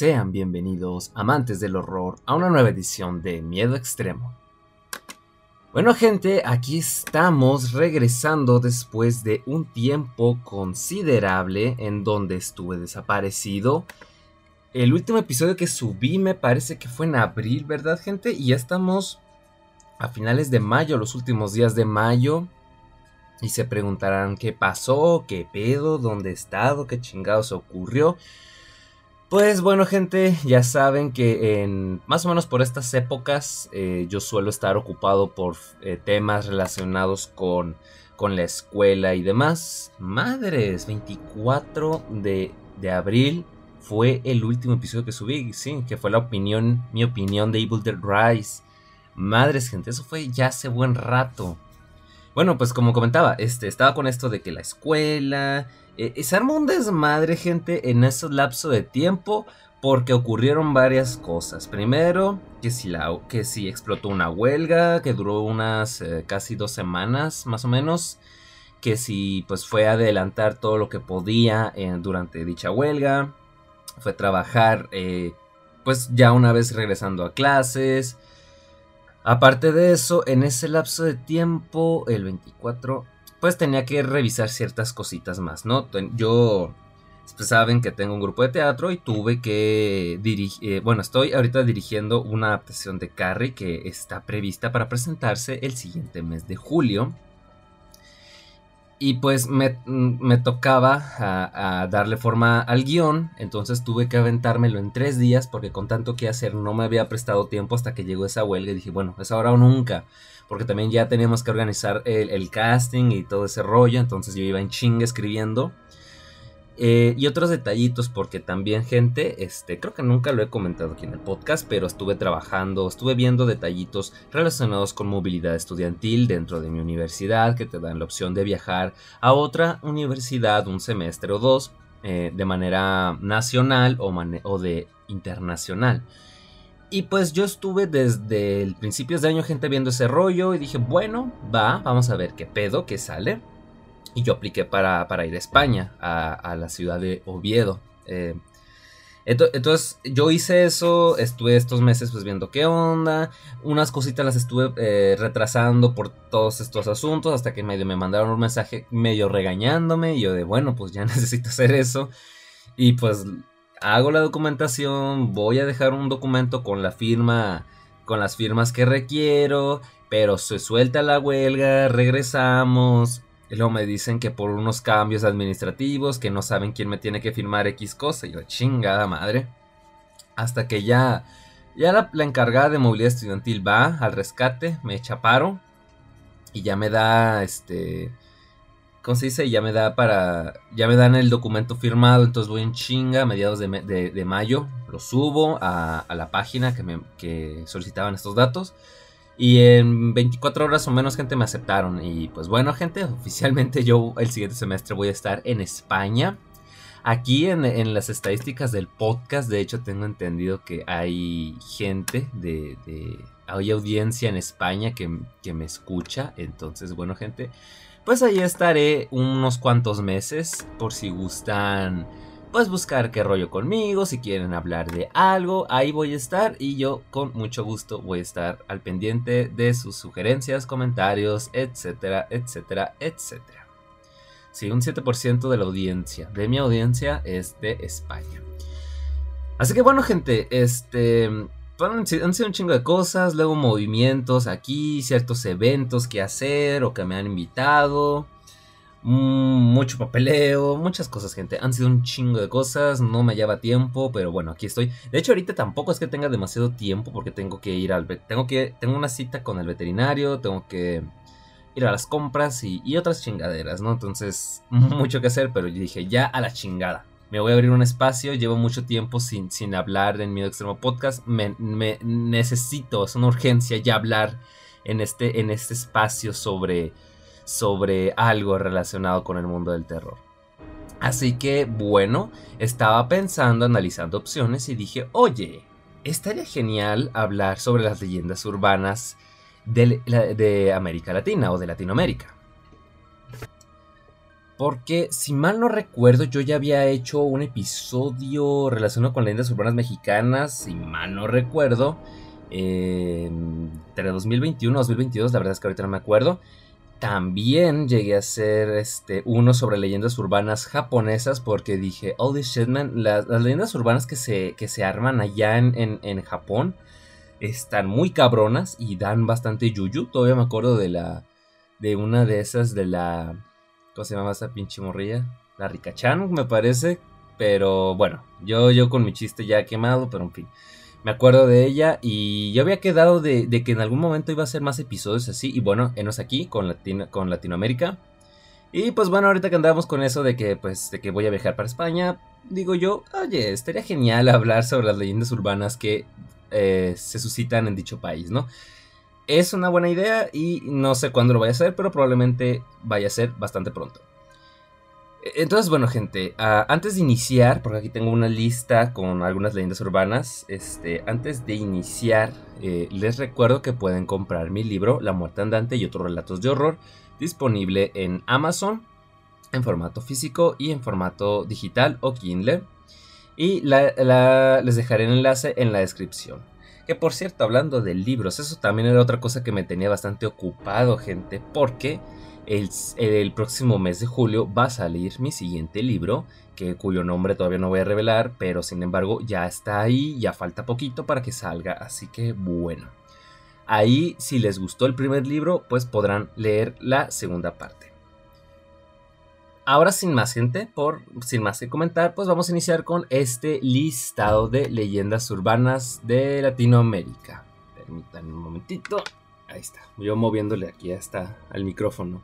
Sean bienvenidos, amantes del horror, a una nueva edición de Miedo Extremo. Bueno gente, aquí estamos regresando después de un tiempo considerable en donde estuve desaparecido. El último episodio que subí me parece que fue en abril, ¿verdad gente? Y ya estamos a finales de mayo, los últimos días de mayo. Y se preguntarán qué pasó, qué pedo, dónde he estado, qué chingados ocurrió. Pues bueno gente, ya saben que en más o menos por estas épocas eh, yo suelo estar ocupado por eh, temas relacionados con, con, la escuela y demás. Madres, 24 de, de, abril fue el último episodio que subí, sí, que fue la opinión, mi opinión de Evil Dead Rise. Madres gente, eso fue ya hace buen rato. Bueno, pues como comentaba, este, estaba con esto de que la escuela, eh, se armó un desmadre, gente, en ese lapso de tiempo. Porque ocurrieron varias cosas. Primero, que si, la, que si explotó una huelga que duró unas eh, casi dos semanas, más o menos. Que si pues fue a adelantar todo lo que podía eh, durante dicha huelga. Fue trabajar eh, pues ya una vez regresando a clases. Aparte de eso, en ese lapso de tiempo, el 24 pues tenía que revisar ciertas cositas más, ¿no? Yo, pues saben que tengo un grupo de teatro y tuve que dirigir, eh, bueno, estoy ahorita dirigiendo una adaptación de Carrie que está prevista para presentarse el siguiente mes de julio. Y pues me, tocaba a, darle forma al guion, entonces tuve que aventármelo en tres días porque con tanto que hacer no me había prestado tiempo hasta que llegó esa huelga y dije, bueno, es ahora o nunca, porque también ya teníamos que organizar el, casting y todo ese rollo, entonces yo iba en chinga escribiendo. Eh, y otros detallitos, porque también, gente, este, creo que nunca lo he comentado aquí en el podcast, pero estuve trabajando, estuve viendo detallitos relacionados con movilidad estudiantil dentro de mi universidad, que te dan la opción de viajar a otra universidad un semestre o dos, eh, de manera nacional o, o de internacional. Y pues yo estuve desde el principios de año, gente, viendo ese rollo y dije, bueno, va, vamos a ver qué pedo, qué sale. Y yo apliqué para, ir a España, a, la ciudad de Oviedo. Eh, entonces yo hice eso, estuve estos meses pues viendo qué onda, unas cositas las estuve eh, retrasando por todos estos asuntos hasta que medio me mandaron un mensaje medio regañándome y yo de bueno pues ya necesito hacer eso y pues hago la documentación, voy a dejar un documento con la firma, con las firmas que requiero, pero se suelta la huelga, regresamos y luego me dicen que por unos cambios administrativos, que no saben quién me tiene que firmar X cosa. Y yo, chingada madre. Hasta que ya, ya la, encargada de movilidad estudiantil va al rescate, me echa paro. Y ya me da, este... ¿Cómo se dice? Ya me da para... Ya me dan el documento firmado, entonces voy en chinga a mediados de, mayo. Lo subo a, la página que, me, que solicitaban estos datos. Y en 24 horas o menos gente me aceptaron. Y pues bueno gente, oficialmente yo el siguiente semestre voy a estar en España. Aquí en, las estadísticas del podcast, de hecho tengo entendido que hay gente de... hay audiencia en España que, que me escucha. Entonces bueno gente, pues ahí estaré unos cuantos meses por si gustan pues buscar qué rollo conmigo, si quieren hablar de algo, ahí voy a estar y yo con mucho gusto voy a estar al pendiente de sus sugerencias, comentarios, etcétera, etcétera, etcétera. Sí, un 7% de la audiencia, de mi audiencia es de España. Así que bueno gente, este... Han sido un chingo de cosas, luego movimientos aquí, ciertos eventos que hacer o que me han invitado. Mm, mucho papeleo, muchas cosas, gente. Han sido un chingo de cosas, no me hallaba tiempo, pero bueno, aquí estoy. De hecho, ahorita tampoco es que tenga demasiado tiempo porque tengo que ir al tengo que tengo una cita con el veterinario, tengo que ir a las compras y, otras chingaderas, ¿no? Entonces, mucho que hacer, pero dije, ya a la chingada. Me voy a abrir un espacio, llevo mucho tiempo sin, sin hablar en mi extremo podcast. Me, me necesito, es una urgencia ya hablar en este, en este espacio sobre sobre algo relacionado con el mundo del terror. Así que, bueno, estaba pensando, analizando opciones y dije, oye, estaría genial hablar sobre las leyendas urbanas de, América Latina o de Latinoamérica. Porque si mal no recuerdo, yo ya había hecho un episodio relacionado con leyendas urbanas mexicanas, si mal no recuerdo, entre 2021 y 2022, la verdad es que ahorita no me acuerdo. También llegué a hacer este, uno sobre leyendas urbanas japonesas porque dije, oh shit man, las, leyendas urbanas que se, que se arman allá en, en, Japón están muy cabronas y dan bastante yuyu. Todavía me acuerdo de la, de una de esas de la ¿Cómo se llama esa pinche morrilla? La Ricachan, me parece. Pero bueno, yo, yo con mi chiste ya quemado, pero en fin. Me acuerdo de ella y yo había quedado de, que en algún momento iba a hacer más episodios así. Y bueno, enos aquí con, con Latinoamérica. Y pues bueno, ahorita que andamos con eso de que pues de que voy a viajar para España, digo yo, oye, estaría genial hablar sobre las leyendas urbanas que eh, se suscitan en dicho país, ¿no? Es una buena idea y no sé cuándo lo vaya a hacer, pero probablemente vaya a ser bastante pronto. Entonces, bueno, gente, ah, antes de iniciar, porque aquí tengo una lista con algunas leyendas urbanas, este, antes de iniciar, eh, les recuerdo que pueden comprar mi libro, La muerte andante y otros relatos de horror, disponible en Amazon, en formato físico y en formato digital o Kindle. Y les dejaré el enlace en la descripción. Que por cierto, hablando de libros, eso también era otra cosa que me tenía bastante ocupado, gente, porque el, próximo mes de julio va a salir mi siguiente libro, que, cuyo nombre todavía no voy a revelar, pero sin embargo ya está ahí, ya falta poquito para que salga, así que bueno. Ahí, si les gustó el primer libro, pues podrán leer la segunda parte. Ahora sin más gente, por sin más que comentar, pues vamos a iniciar con este listado de leyendas urbanas de Latinoamérica. Permítanme un momentito. Ahí está. Yo moviéndole aquí hasta al micrófono.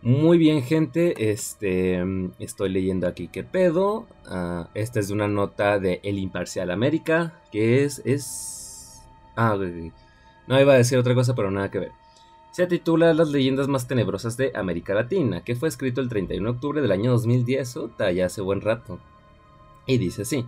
Muy bien, gente. Este, estoy leyendo aquí qué pedo. Ah, esta es de una nota de El Imparcial América, que es es ah, no iba a decir otra cosa, pero nada que ver se titula Las leyendas más tenebrosas de América Latina, que fue escrito el 31 de octubre del año 2010, o ya hace buen rato. Y dice así.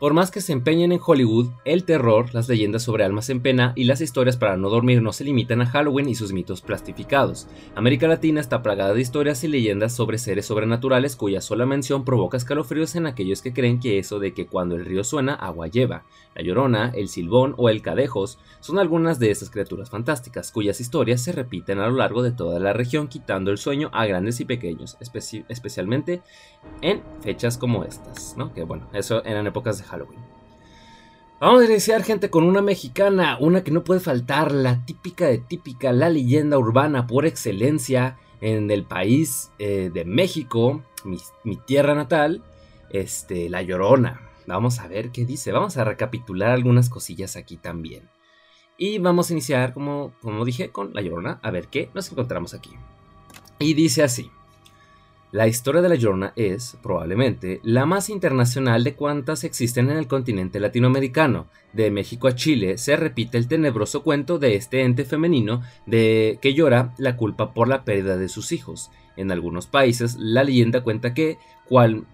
Por más que se empeñen en Hollywood, el terror, las leyendas sobre almas en pena y las historias para no dormir no se limitan a Halloween y sus mitos plastificados. América Latina está plagada de historias y leyendas sobre seres sobrenaturales cuya sola mención provoca escalofríos en aquellos que creen que eso de que cuando el río suena, agua lleva. La llorona, el silbón o el cadejos son algunas de estas criaturas fantásticas, cuyas historias se repiten a lo largo de toda la región quitando el sueño a grandes y pequeños, especialmente en fechas como estas, ¿no? Que bueno, eso eran épocas de Halloween. Vamos a iniciar, gente, con una mexicana, una que no puede faltar, la típica de típica, la leyenda urbana por excelencia en el país eh, de México, mi, tierra natal, este, La Llorona. Vamos a ver qué dice, vamos a recapitular algunas cosillas aquí también. Y vamos a iniciar, como, como dije, con La Llorona, a ver qué nos encontramos aquí. Y dice así. La historia de la Llorona es, probablemente, la más internacional de cuantas existen en el continente latinoamericano. De México a Chile se repite el tenebroso cuento de este ente femenino de que llora la culpa por la pérdida de sus hijos. En algunos países, la leyenda cuenta que, cual,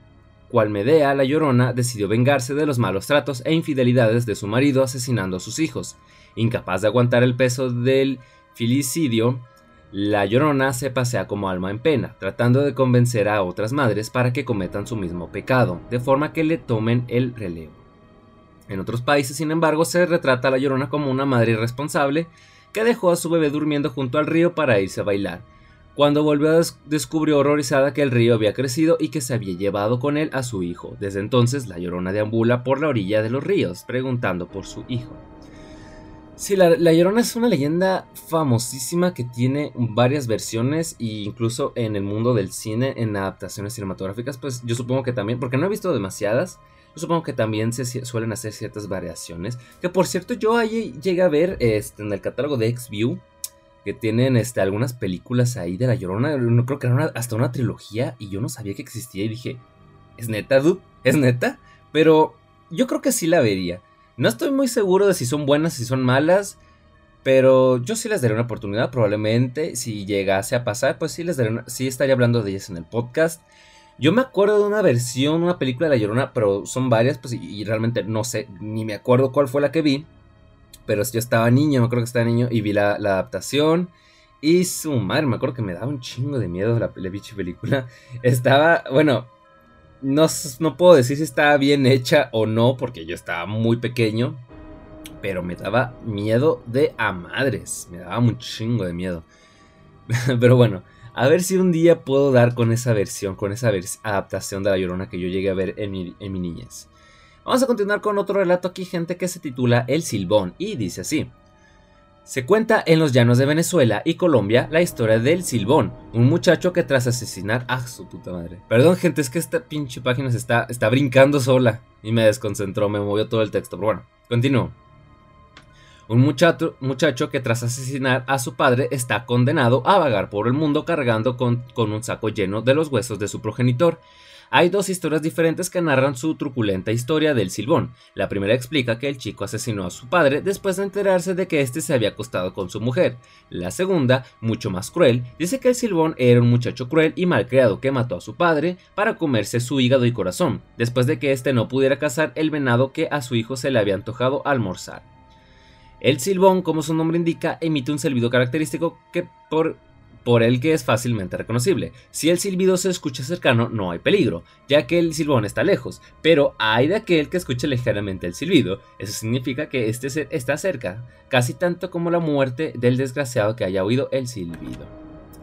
cual Medea la Llorona decidió vengarse de los malos tratos e infidelidades de su marido asesinando a sus hijos. Incapaz de aguantar el peso del filicidio, la llorona se pasea como alma en pena, tratando de convencer a otras madres para que cometan su mismo pecado, de forma que le tomen el relevo. En otros países, sin embargo, se retrata a la llorona como una madre irresponsable que dejó a su bebé durmiendo junto al río para irse a bailar. Cuando volvió descubrió horrorizada que el río había crecido y que se había llevado con él a su hijo. Desde entonces la llorona deambula por la orilla de los ríos, preguntando por su hijo. Sí, la, Llorona es una leyenda famosísima que tiene varias versiones e incluso en el mundo del cine, en adaptaciones cinematográficas, pues yo supongo que también, porque no he visto demasiadas, yo supongo que también se suelen hacer ciertas variaciones. Que por cierto, yo ahí llegué a ver este, en el catálogo de Xview que tienen este, algunas películas ahí de La Llorona, no creo que era hasta una trilogía y yo no sabía que existía y dije, ¿es neta, dude? ¿Es neta? Pero yo creo que sí la vería. No estoy muy seguro de si son buenas, si son malas. Pero yo sí les daré una oportunidad, probablemente. Si llegase a pasar, pues sí les daré una, sí estaría hablando de ellas en el podcast. Yo me acuerdo de una versión, una película de La Llorona, pero son varias, pues, y, realmente no sé, ni me acuerdo cuál fue la que vi. Pero yo estaba niño, me acuerdo que estaba niño, y vi la, adaptación. Y su madre, me acuerdo que me daba un chingo de miedo la, la película. Estaba, bueno, no, no puedo decir si estaba bien hecha o no, porque yo estaba muy pequeño. Pero me daba miedo de a madres. Me daba un chingo de miedo. pero bueno, a ver si un día puedo dar con esa versión, con esa adaptación de La Llorona que yo llegué a ver en mi, en mi niñez. Vamos a continuar con otro relato aquí, gente, que se titula El Silbón y dice así. Se cuenta en los llanos de Venezuela y Colombia la historia del Silbón, un muchacho que tras asesinar a su puta madre. Perdón, gente, es que esta pinche página se está, está brincando sola y me desconcentró, me movió todo el texto. Pero bueno, continúo. Un muchacho, que tras asesinar a su padre está condenado a vagar por el mundo cargando con, con un saco lleno de los huesos de su progenitor. Hay dos historias diferentes que narran su truculenta historia del Silbón. La primera explica que el chico asesinó a su padre después de enterarse de que éste se había acostado con su mujer. La segunda, mucho más cruel, dice que el Silbón era un muchacho cruel y malcriado que mató a su padre para comerse su hígado y corazón, después de que éste no pudiera cazar el venado que a su hijo se le había antojado almorzar. El silbón, como su nombre indica, emite un silbido característico que por por el que es fácilmente reconocible. Si el silbido se escucha cercano, no hay peligro, ya que el silbón está lejos, pero hay de aquel que escuche ligeramente el silbido, eso significa que este está cerca, casi tanto como la muerte del desgraciado que haya oído el silbido.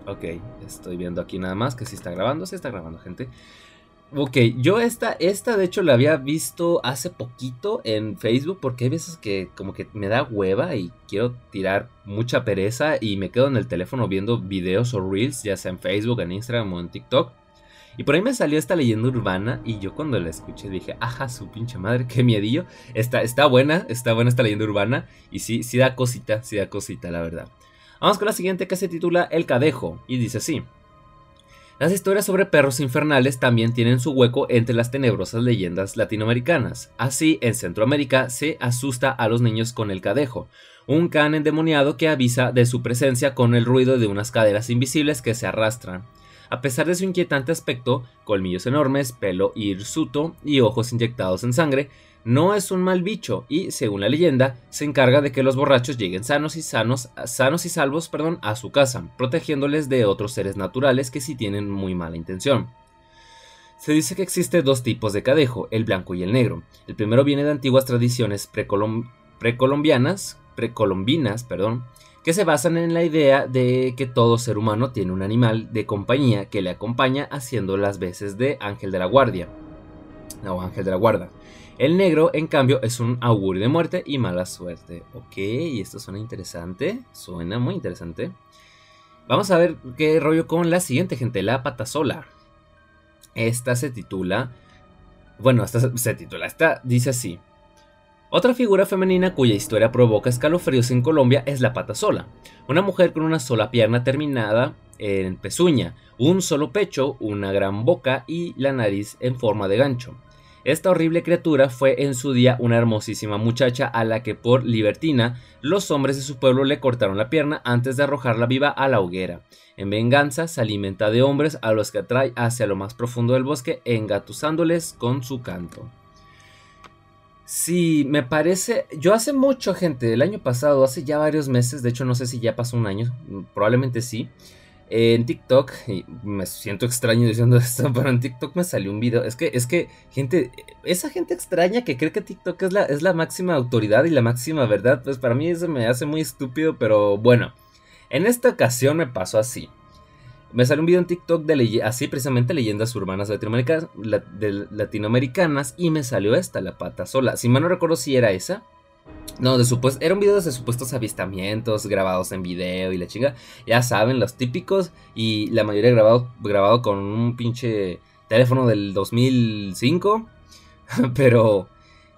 Ok, estoy viendo aquí nada más que si está grabando, se está grabando, gente. Ok, yo esta, esta de hecho la había visto hace poquito en Facebook porque hay veces que como que me da hueva y quiero tirar mucha pereza y me quedo en el teléfono viendo videos o reels, ya sea en Facebook, en Instagram o en TikTok. Y por ahí me salió esta leyenda urbana y yo cuando la escuché dije, ajá, su pinche madre, qué miedillo. Está, está buena, está buena esta leyenda urbana y sí, sí da cosita, sí da cosita, la verdad. Vamos con la siguiente que se titula El Cadejo y dice así. Las historias sobre perros infernales también tienen su hueco entre las tenebrosas leyendas latinoamericanas. Así, en Centroamérica se asusta a los niños con el cadejo, un can endemoniado que avisa de su presencia con el ruido de unas caderas invisibles que se arrastran. A pesar de su inquietante aspecto, colmillos enormes, pelo hirsuto y ojos inyectados en sangre, no es un mal bicho y, según la leyenda, se encarga de que los borrachos lleguen sanos y sanos, sanos y salvos, perdón, a su casa, protegiéndoles de otros seres naturales que sí tienen muy mala intención. Se dice que existe dos tipos de cadejo, el blanco y el negro. El primero viene de antiguas tradiciones precolombianas, precolombinas, perdón, que se basan en la idea de que todo ser humano tiene un animal de compañía que le acompaña haciendo las veces de ángel de la guardia o ángel de la guarda. El negro, en cambio, es un augurio de muerte y mala suerte. Ok, esto suena interesante. Suena muy interesante. Vamos a ver qué rollo con la siguiente, gente. La patasola. Esta se titula. Bueno, esta se titula. Esta dice así. Otra figura femenina cuya historia provoca escalofríos en Colombia es la patasola. Una mujer con una sola pierna terminada en pezuña, un solo pecho, una gran boca y la nariz en forma de gancho. Esta horrible criatura fue en su día una hermosísima muchacha a la que por libertina los hombres de su pueblo le cortaron la pierna antes de arrojarla viva a la hoguera. En venganza se alimenta de hombres a los que atrae hacia lo más profundo del bosque engatusándoles con su canto. Sí, me parece. Yo hace mucho, gente, el año pasado, hace ya varios meses, de hecho no sé si ya pasó un año, probablemente sí en TikTok, y me siento extraño diciendo esto, pero en TikTok me salió un video. Es que, es que, gente, esa gente extraña que cree que TikTok es la, es la máxima autoridad y la máxima verdad, pues para mí eso me hace muy estúpido, pero bueno. En esta ocasión me pasó así. Me salió un video en TikTok de así precisamente leyendas urbanas latinoamericanas, latinoamericanas y me salió esta, la pata sola. Si mal no recuerdo si era esa, no, de supuesto, era un video de supuestos avistamientos grabados en video y la chinga. Ya saben, los típicos. Y la mayoría grabado, grabado con un pinche teléfono del 2005. Pero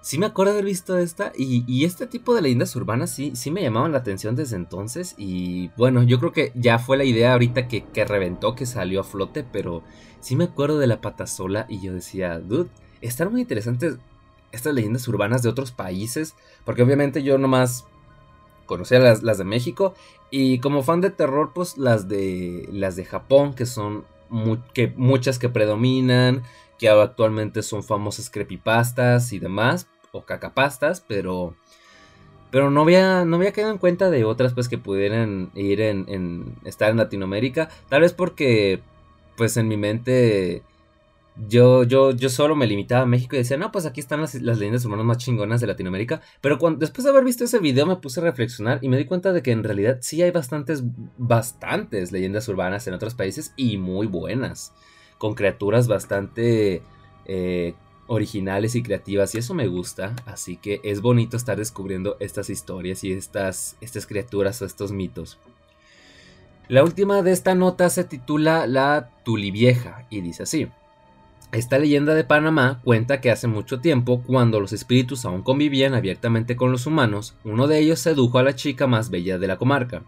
sí me acuerdo de haber visto esta. Y, este tipo de leyendas urbanas sí, sí me llamaban la atención desde entonces. Y bueno, yo creo que ya fue la idea ahorita que, que reventó, que salió a flote. Pero sí me acuerdo de la patasola. Y yo decía, dude, están muy interesantes estas leyendas urbanas de otros países, porque obviamente yo nomás conocía las, las de México y como fan de terror pues las de las de Japón que son que, muchas que predominan, que actualmente son famosas creepypastas y demás o cacapastas, pero Pero no había, no había quedado en cuenta de otras pues que pudieran ir en, en estar en Latinoamérica. Tal vez porque pues en mi mente yo, yo, yo solo me limitaba a México y decía, no, pues aquí están las, leyendas urbanas más chingonas de Latinoamérica. Pero después de haber visto ese video me puse a reflexionar y me di cuenta de que en realidad sí hay bastantes, bastantes leyendas urbanas en otros países y muy buenas. Con criaturas bastante eh, originales y creativas y eso me gusta. Así que es bonito estar descubriendo estas historias y estas, estas criaturas o estos mitos. La última de esta nota se titula La Tulivieja y dice así. Esta leyenda de Panamá cuenta que hace mucho tiempo, cuando los espíritus aún convivían abiertamente con los humanos, uno de ellos sedujo a la chica más bella de la comarca.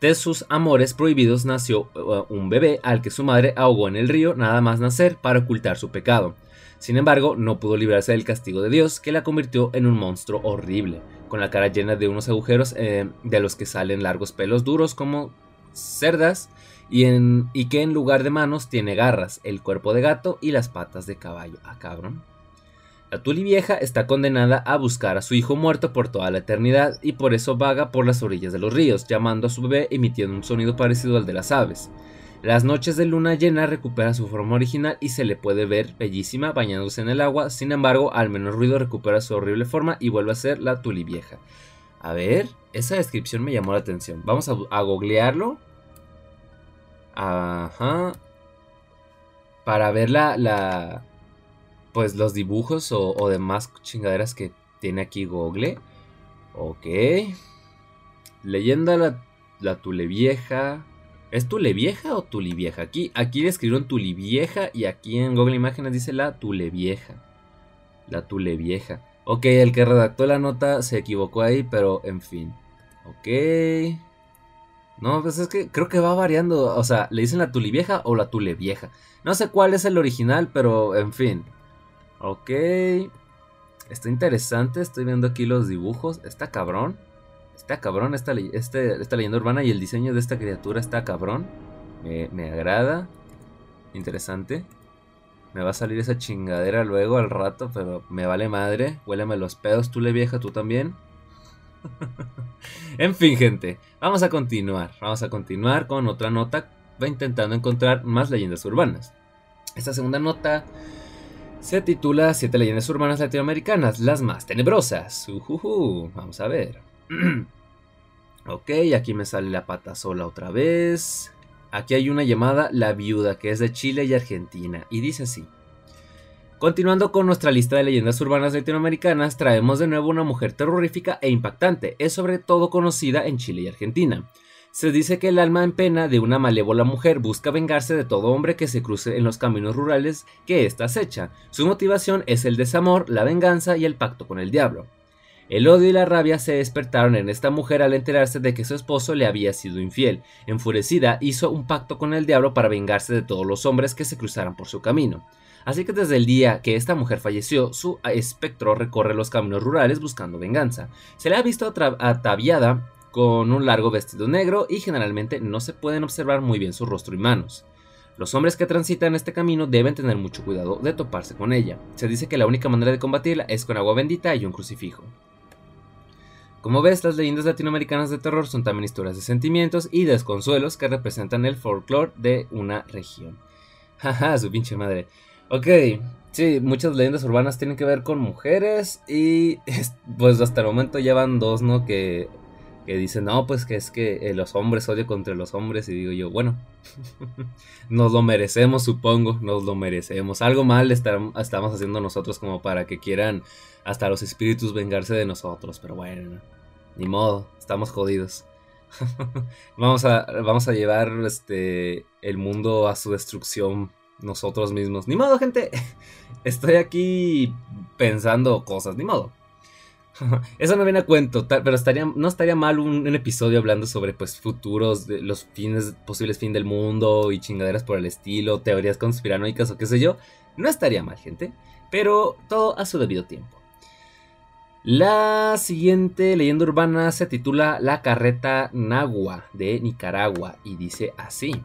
De sus amores prohibidos nació uh, un bebé al que su madre ahogó en el río nada más nacer para ocultar su pecado. Sin embargo, no pudo librarse del castigo de Dios, que la convirtió en un monstruo horrible, con la cara llena de unos agujeros eh, de los que salen largos pelos duros como cerdas y, que en lugar de manos tiene garras, el cuerpo de gato y las patas de caballo. Ah, cabrón. La Tuli vieja está condenada a buscar a su hijo muerto por toda la eternidad y por eso vaga por las orillas de los ríos, llamando a su bebé emitiendo un sonido parecido al de las aves. Las noches de luna llena recupera su forma original y se le puede ver bellísima bañándose en el agua, sin embargo al menor ruido recupera su horrible forma y vuelve a ser la Tuli vieja. A ver, esa descripción me llamó la atención. Vamos a, a googlearlo Ajá. Para ver la, la pues los dibujos o, demás chingaderas que tiene aquí Google. Ok. Leyenda la, la Tule Vieja. ¿Es Tule Vieja o Tuli Vieja? Aquí, aquí le escribieron Tuli Vieja y aquí en Google Imágenes dice la Tule Vieja. La Tule Vieja. Ok, el que redactó la nota se equivocó ahí, pero en fin. Ok. No, pues es que creo que va variando. O sea, le dicen la tuli vieja o la tule vieja. No sé cuál es el original, pero en fin. Ok. Está interesante. Estoy viendo aquí los dibujos. Está cabrón. Está cabrón esta, este, leyenda urbana y el diseño de esta criatura está cabrón. Me, agrada. Interesante. Me va a salir esa chingadera luego al rato, pero me vale madre. Huéleme los pedos, tule vieja, tú también. en fin, gente, vamos a continuar. Vamos a continuar con otra nota. Intentando encontrar más leyendas urbanas. Esta segunda nota se titula Siete leyendas urbanas latinoamericanas, las más tenebrosas. vamos a ver. ok, aquí me sale la pata sola otra vez. Aquí hay una llamada La Viuda, que es de Chile y Argentina, y dice así. Continuando con nuestra lista de leyendas urbanas latinoamericanas, traemos de nuevo una mujer terrorífica e impactante, es sobre todo conocida en Chile y Argentina. Se dice que el alma en pena de una malévola mujer busca vengarse de todo hombre que se cruce en los caminos rurales que ésta acecha. Su motivación es el desamor, la venganza y el pacto con el diablo. El odio y la rabia se despertaron en esta mujer al enterarse de que su esposo le había sido infiel. Enfurecida, hizo un pacto con el diablo para vengarse de todos los hombres que se cruzaran por su camino. Así que desde el día que esta mujer falleció, su espectro recorre los caminos rurales buscando venganza. Se le ha visto ataviada con un largo vestido negro y generalmente no se pueden observar muy bien su rostro y manos. Los hombres que transitan este camino deben tener mucho cuidado de toparse con ella. Se dice que la única manera de combatirla es con agua bendita y un crucifijo. Como ves, las leyendas latinoamericanas de terror son también historias de sentimientos y desconsuelos que representan el folclore de una región. Jaja, su pinche madre. Ok, sí, muchas leyendas urbanas tienen que ver con mujeres y pues hasta el momento ya van dos, ¿no? Que, dicen, no, pues que es que eh, los hombres odio contra los hombres y digo yo, bueno, nos lo merecemos, supongo, nos lo merecemos. Algo mal estamos haciendo nosotros como para que quieran hasta los espíritus vengarse de nosotros, pero bueno, ni modo, estamos jodidos. vamos, a, vamos a llevar este, el mundo a su destrucción nosotros mismos. Ni modo, gente. Estoy aquí pensando cosas, ni modo. Eso no viene a cuento, pero estaría, no estaría mal un, episodio hablando sobre pues futuros, los fines, posibles fin del mundo y chingaderas por el estilo, teorías conspiranoicas o qué sé yo. No estaría mal, gente, pero todo a su debido tiempo. La siguiente leyenda urbana se titula La carreta Nagua de Nicaragua y dice así.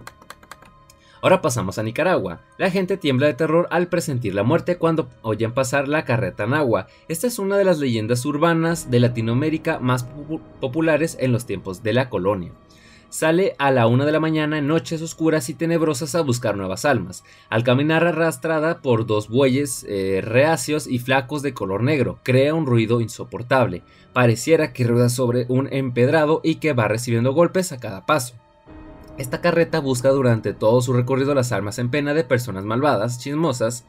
Ahora pasamos a Nicaragua. La gente tiembla de terror al presentir la muerte cuando oyen pasar la carreta en agua. Esta es una de las leyendas urbanas de Latinoamérica más populares en los tiempos de la colonia. Sale a la una de la mañana en noches oscuras y tenebrosas a buscar nuevas almas. Al caminar arrastrada por dos bueyes eh, reacios y flacos de color negro, crea un ruido insoportable. Pareciera que rueda sobre un empedrado y que va recibiendo golpes a cada paso. Esta carreta busca durante todo su recorrido las almas en pena de personas malvadas, chismosas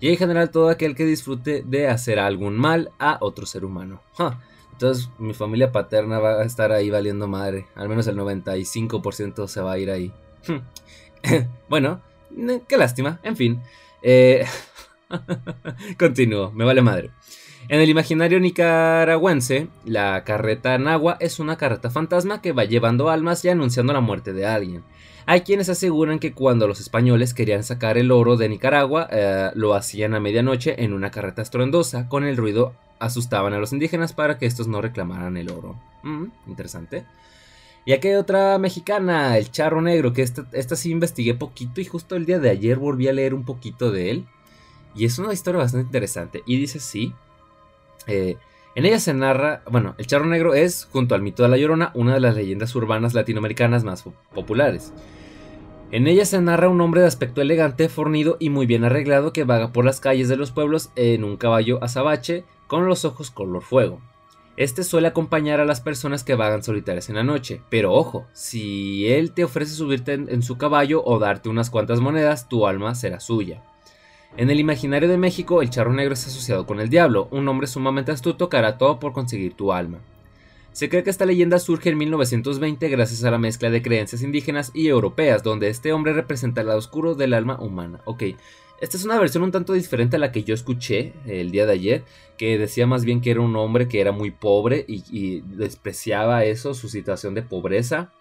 y en general todo aquel que disfrute de hacer algún mal a otro ser humano. Entonces mi familia paterna va a estar ahí valiendo madre, al menos el 95% se va a ir ahí. bueno, qué lástima, en fin. Eh... Continúo, me vale madre. En el imaginario nicaragüense, la carreta nagua es una carreta fantasma que va llevando almas y anunciando la muerte de alguien. Hay quienes aseguran que cuando los españoles querían sacar el oro de Nicaragua, eh, lo hacían a medianoche en una carreta estruendosa, con el ruido asustaban a los indígenas para que estos no reclamaran el oro. Mm, interesante. Y aquí hay otra mexicana, el Charro Negro, que esta, esta sí investigué poquito y justo el día de ayer volví a leer un poquito de él. Y es una historia bastante interesante. Y dice sí, eh, en ella se narra, bueno, el charro negro es, junto al mito de la llorona, una de las leyendas urbanas latinoamericanas más populares. En ella se narra un hombre de aspecto elegante, fornido y muy bien arreglado que vaga por las calles de los pueblos en un caballo azabache con los ojos color fuego. Este suele acompañar a las personas que vagan solitarias en la noche, pero ojo, si él te ofrece subirte en su caballo o darte unas cuantas monedas, tu alma será suya. En el imaginario de México, el charro negro es asociado con el diablo, un hombre sumamente astuto que hará todo por conseguir tu alma. Se cree que esta leyenda surge en 1920 gracias a la mezcla de creencias indígenas y europeas, donde este hombre representa el lado oscuro del alma humana. Ok, esta es una versión un tanto diferente a la que yo escuché el día de ayer, que decía más bien que era un hombre que era muy pobre y, y despreciaba eso, su situación de pobreza,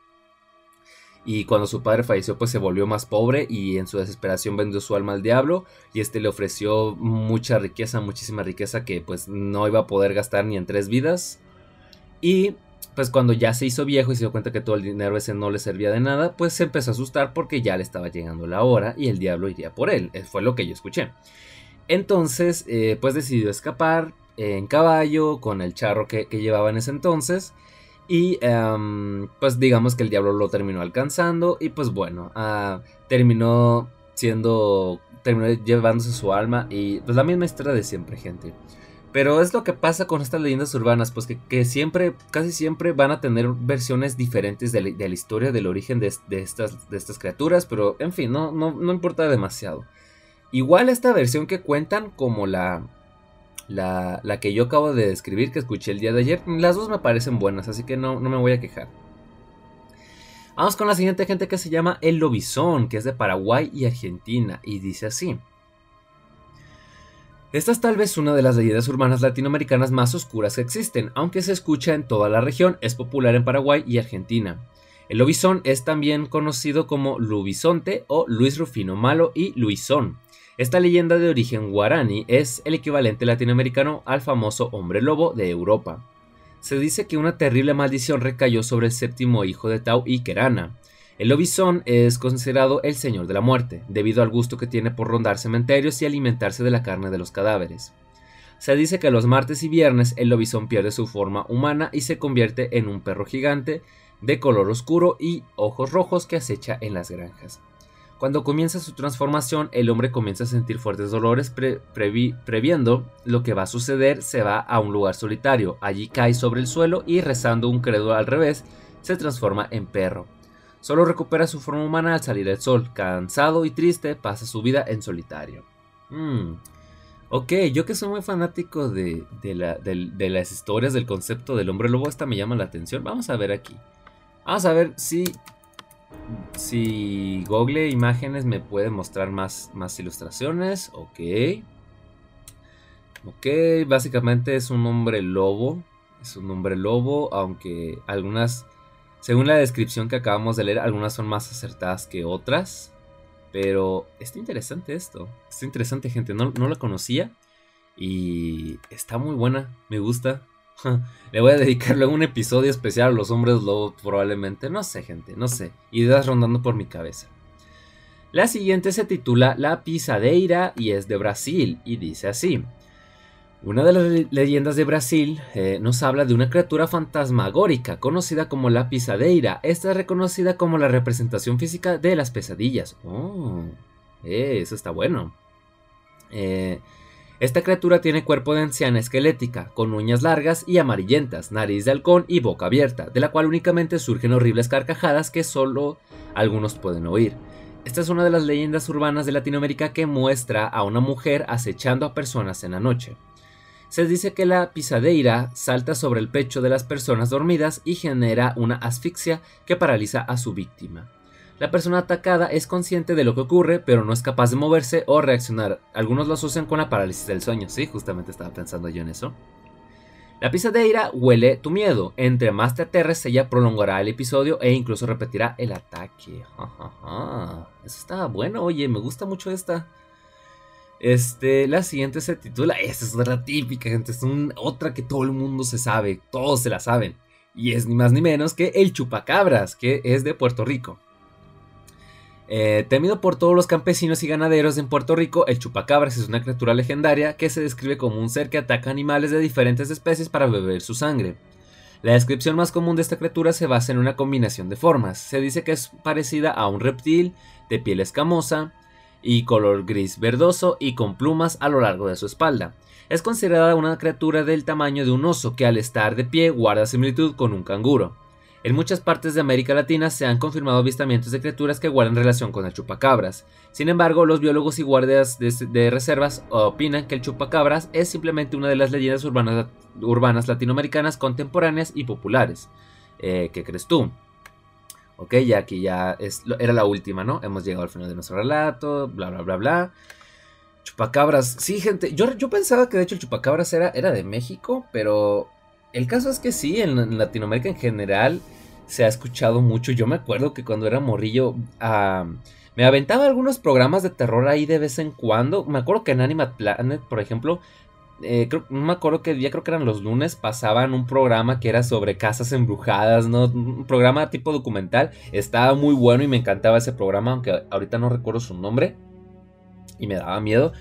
y cuando su padre falleció pues se volvió más pobre y en su desesperación vendió su alma al diablo y este le ofreció mucha riqueza, muchísima riqueza que pues no iba a poder gastar ni en tres vidas y pues cuando ya se hizo viejo y se dio cuenta que todo el dinero ese no le servía de nada pues se empezó a asustar porque ya le estaba llegando la hora y el diablo iría por él, eh, fue lo que yo escuché. Entonces eh, pues decidió escapar en caballo con el charro que, que llevaba en ese entonces y em, pues digamos que el diablo lo terminó alcanzando y pues bueno, ah, terminó siendo, terminó llevándose su alma y pues la misma historia de siempre, gente. Pero es lo que pasa con estas leyendas urbanas, pues que, siempre, casi siempre van a tener versiones diferentes de la, historia, del origen de, estas, de estas criaturas, pero en fin, no, no, no importa demasiado. Igual esta versión que cuentan como la, la, que yo acabo de describir, que escuché el día de ayer, las dos me parecen buenas, así que no, no me voy a quejar. Vamos con la siguiente gente que se llama El Lobizón, que es de Paraguay y Argentina, y dice así. Esta es tal vez una de las leyendas urbanas latinoamericanas más oscuras que existen, aunque se escucha en toda la región, es popular en Paraguay y Argentina. El lobizón es también conocido como Lubizonte o Luis Rufino Malo y Luisón. Esta leyenda de origen guaraní es el equivalente latinoamericano al famoso hombre lobo de Europa. Se dice que una terrible maldición recayó sobre el séptimo hijo de Tau y Kerana. El lobizón es considerado el señor de la muerte, debido al gusto que tiene por rondar cementerios y alimentarse de la carne de los cadáveres. Se dice que los martes y viernes el lobizón pierde su forma humana y se convierte en un perro gigante de color oscuro y ojos rojos que acecha en las granjas. Cuando comienza su transformación, el hombre comienza a sentir fuertes dolores, previendo lo que va a suceder, se va a un lugar solitario, allí cae sobre el suelo y rezando un credo al revés, se transforma en perro. Solo recupera su forma humana al salir el sol, cansado y triste, pasa su vida en solitario. Hmm. Ok, yo que soy muy fanático de, de las historias del concepto del hombre lobo, esta me llama la atención. Vamos a ver aquí. Vamos a ver si si Google Imágenes me puede mostrar más, más ilustraciones, ok. Ok, básicamente es un hombre lobo. Es un hombre lobo, aunque algunas, según la descripción que acabamos de leer, algunas son más acertadas que otras. Pero está interesante esto. Está interesante, gente. No, no la conocía. Y está muy buena. Me gusta. Le voy a dedicar luego un episodio especial a los hombres lobos, probablemente. No sé, gente, no sé. Ideas rondando por mi cabeza. La siguiente se titula La Pisadeira y es de Brasil y dice así. Una de las leyendas de Brasil eh, nos habla de una criatura fantasmagórica conocida como la pisadeira. Esta es reconocida como la representación física de las pesadillas. Oh, eh, eso está bueno. Eh, esta criatura tiene cuerpo de anciana esquelética, con uñas largas y amarillentas, nariz de halcón y boca abierta, de la cual únicamente surgen horribles carcajadas que solo algunos pueden oír. Esta es una de las leyendas urbanas de Latinoamérica que muestra a una mujer acechando a personas en la noche. Se dice que la pisadeira salta sobre el pecho de las personas dormidas y genera una asfixia que paraliza a su víctima. La persona atacada es consciente de lo que ocurre, pero no es capaz de moverse o reaccionar. Algunos lo asocian con la parálisis del sueño. Sí, justamente estaba pensando yo en eso. La pisadeira huele tu miedo. Entre más te aterres, ella prolongará el episodio e incluso repetirá el ataque. Eso está bueno, oye, me gusta mucho esta. Este, la siguiente se titula, esta es otra típica, gente, es otra que todo el mundo se sabe, todos se la saben. Y es ni más ni menos que el chupacabras, que es de Puerto Rico. Eh, temido por todos los campesinos y ganaderos en Puerto Rico, el chupacabras es una criatura legendaria que se describe como un ser que ataca animales de diferentes especies para beber su sangre. La descripción más común de esta criatura se basa en una combinación de formas. Se dice que es parecida a un reptil de piel escamosa y color gris verdoso y con plumas a lo largo de su espalda. Es considerada una criatura del tamaño de un oso que al estar de pie guarda similitud con un canguro. En muchas partes de América Latina se han confirmado avistamientos de criaturas que guardan relación con el chupacabras. Sin embargo, los biólogos y guardias de, reservas opinan que el chupacabras es simplemente una de las leyendas urbanas, latinoamericanas contemporáneas y populares. Eh, ¿Qué crees tú? Ok, ya aquí ya era la última, ¿no? Hemos llegado al final de nuestro relato, bla, bla, bla, bla. Chupacabras. Sí, gente, yo, pensaba que de hecho el chupacabras era de México, pero el caso es que sí, en Latinoamérica en general se ha escuchado mucho. Yo me acuerdo que cuando era morrillo ah, me aventaba algunos programas de terror ahí de vez en cuando. Me acuerdo que en Animat Planet, por ejemplo, eh, no me acuerdo que día, creo que eran los lunes, pasaban un programa que era sobre casas embrujadas, ¿no? Un programa tipo documental. Estaba muy bueno y me encantaba ese programa, aunque ahorita no recuerdo su nombre. Y me daba miedo.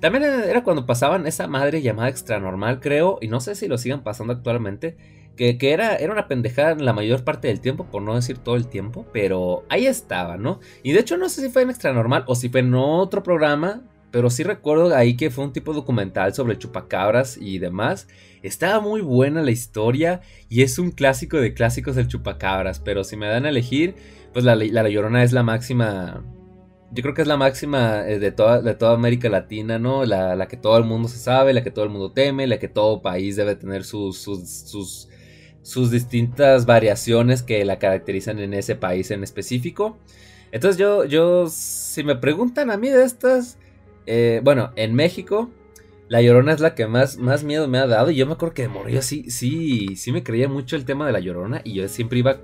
También era cuando pasaban esa madre llamada extranormal, creo, y no sé si lo sigan pasando actualmente que, era, era una pendejada la mayor parte del tiempo, por no decir todo el tiempo, pero ahí estaba, ¿no? Y de hecho no sé si fue en Extra Normal o si fue en otro programa, pero sí recuerdo ahí que fue un tipo documental sobre chupacabras y demás. Estaba muy buena la historia y es un clásico de clásicos del chupacabras, pero si me dan a elegir, pues la, la, Llorona es la máxima yo creo que es la máxima eh, de toda, de toda América Latina, ¿no? La, la, que todo el mundo se sabe, la que todo el mundo teme, la que todo país debe tener sus, sus sus distintas variaciones que la caracterizan en ese país en específico. Entonces yo, yo, si me preguntan a mí de estas, eh, bueno, en México, la Llorona es la que más, más miedo me ha dado. Y yo me acuerdo que de morir sí, sí, sí me creía mucho el tema de la Llorona. Y yo siempre iba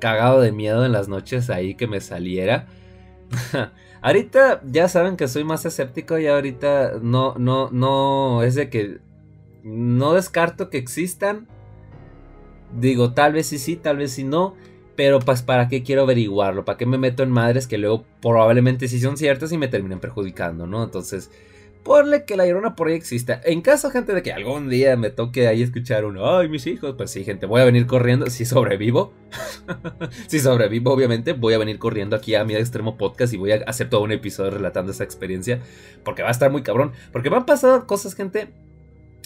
cagado de miedo en las noches ahí que me saliera. ahorita ya saben que soy más escéptico y ahorita no, no, no, es de que no descarto que existan, Digo, tal vez sí, sí, tal vez sí no. Pero pues para qué quiero averiguarlo, para qué me meto en madres que luego probablemente sí son ciertas y me terminen perjudicando, ¿no? Entonces, ponle que la llorona por ahí exista. En caso, gente, de que algún día me toque ahí escuchar uno, ay, mis hijos, pues sí, gente, voy a venir corriendo. Si sobrevivo, si sobrevivo, obviamente, voy a venir corriendo aquí a mi extremo podcast y voy a hacer todo un episodio relatando esa experiencia. Porque va a estar muy cabrón. Porque me han pasado cosas, gente,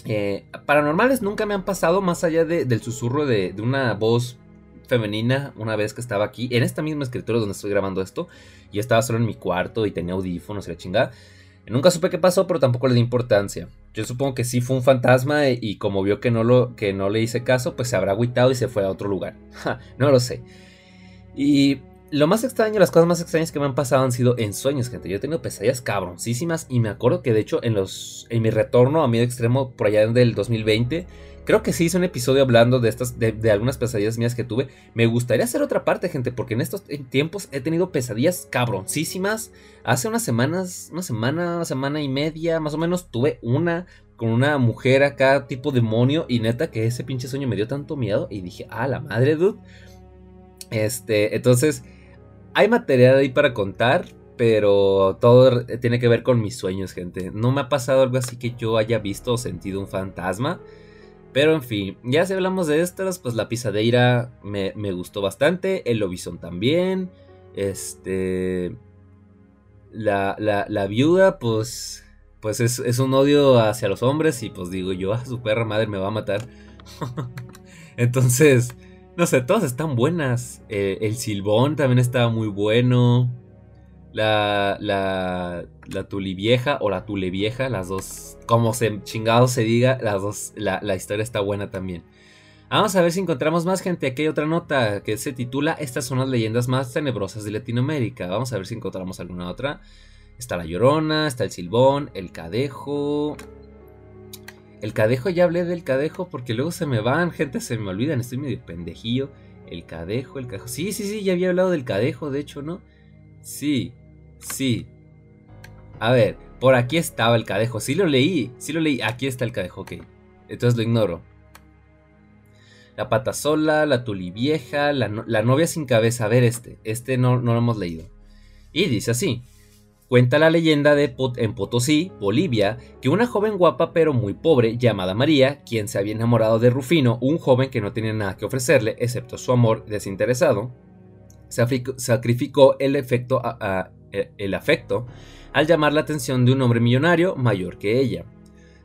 eh, paranormales nunca me han pasado más allá del susurro de, una voz femenina una vez que estaba aquí, en esta misma escritura donde estoy grabando esto, y estaba solo en mi cuarto y tenía audífonos y la chingada. Nunca supe qué pasó, pero tampoco le di importancia. Yo supongo que sí fue un fantasma y, como vio que no, lo, que no le hice caso, pues se habrá agüitado y se fue a otro lugar. no lo sé. Y lo más extraño, las cosas más extrañas que me han pasado han sido en sueños, gente. Yo he tenido pesadillas cabroncísimas y me acuerdo que de hecho en los en mi retorno a miedo extremo por allá del 2020, creo que sí hice un episodio hablando de estas de, algunas pesadillas mías que tuve. Me gustaría hacer otra parte, gente, porque en estos tiempos he tenido pesadillas cabroncísimas. Hace unas semanas, una semana, una semana y media, más o menos tuve una con una mujer acá tipo demonio y neta que ese pinche sueño me dio tanto miedo y dije, "Ah, la madre, dude." Este, entonces hay material ahí para contar, pero todo tiene que ver con mis sueños, gente. No me ha pasado algo así que yo haya visto o sentido un fantasma. Pero en fin, ya si hablamos de estas, pues la pisadeira me, gustó bastante, el lobizón también, este... La, la, viuda, pues, pues es, un odio hacia los hombres y pues digo yo, a ah, su perra madre me va a matar. Entonces, no sé, todas están buenas. Eh, el silbón también estaba muy bueno. La, la, la tulivieja o la tulevieja, las dos como se chingado se diga, las dos, la, historia está buena también. Vamos a ver si encontramos más gente. Aquí hay otra nota que se titula Estas son las leyendas más tenebrosas de Latinoamérica. Vamos a ver si encontramos alguna otra. Está la Llorona, está el Silbón, el Cadejo. El Cadejo, ya hablé del Cadejo porque luego se me van, gente, se me olvidan, estoy medio pendejillo. El Cadejo, el Cadejo. Sí, sí, sí, ya había hablado del Cadejo, de hecho, ¿no? Sí, sí. A ver, por aquí estaba el cadejo. Sí lo leí, sí lo leí. Aquí está el cadejo, ok. Entonces lo ignoro. La pata sola, la tulivieja, la, la novia sin cabeza. A ver este. Este no, no lo hemos leído. Y dice así. Cuenta la leyenda de en Potosí, Bolivia, que una joven guapa pero muy pobre, llamada María, quien se había enamorado de Rufino, un joven que no tenía nada que ofrecerle excepto su amor desinteresado, sacrificó efecto el afecto al llamar la atención de un hombre millonario mayor que ella.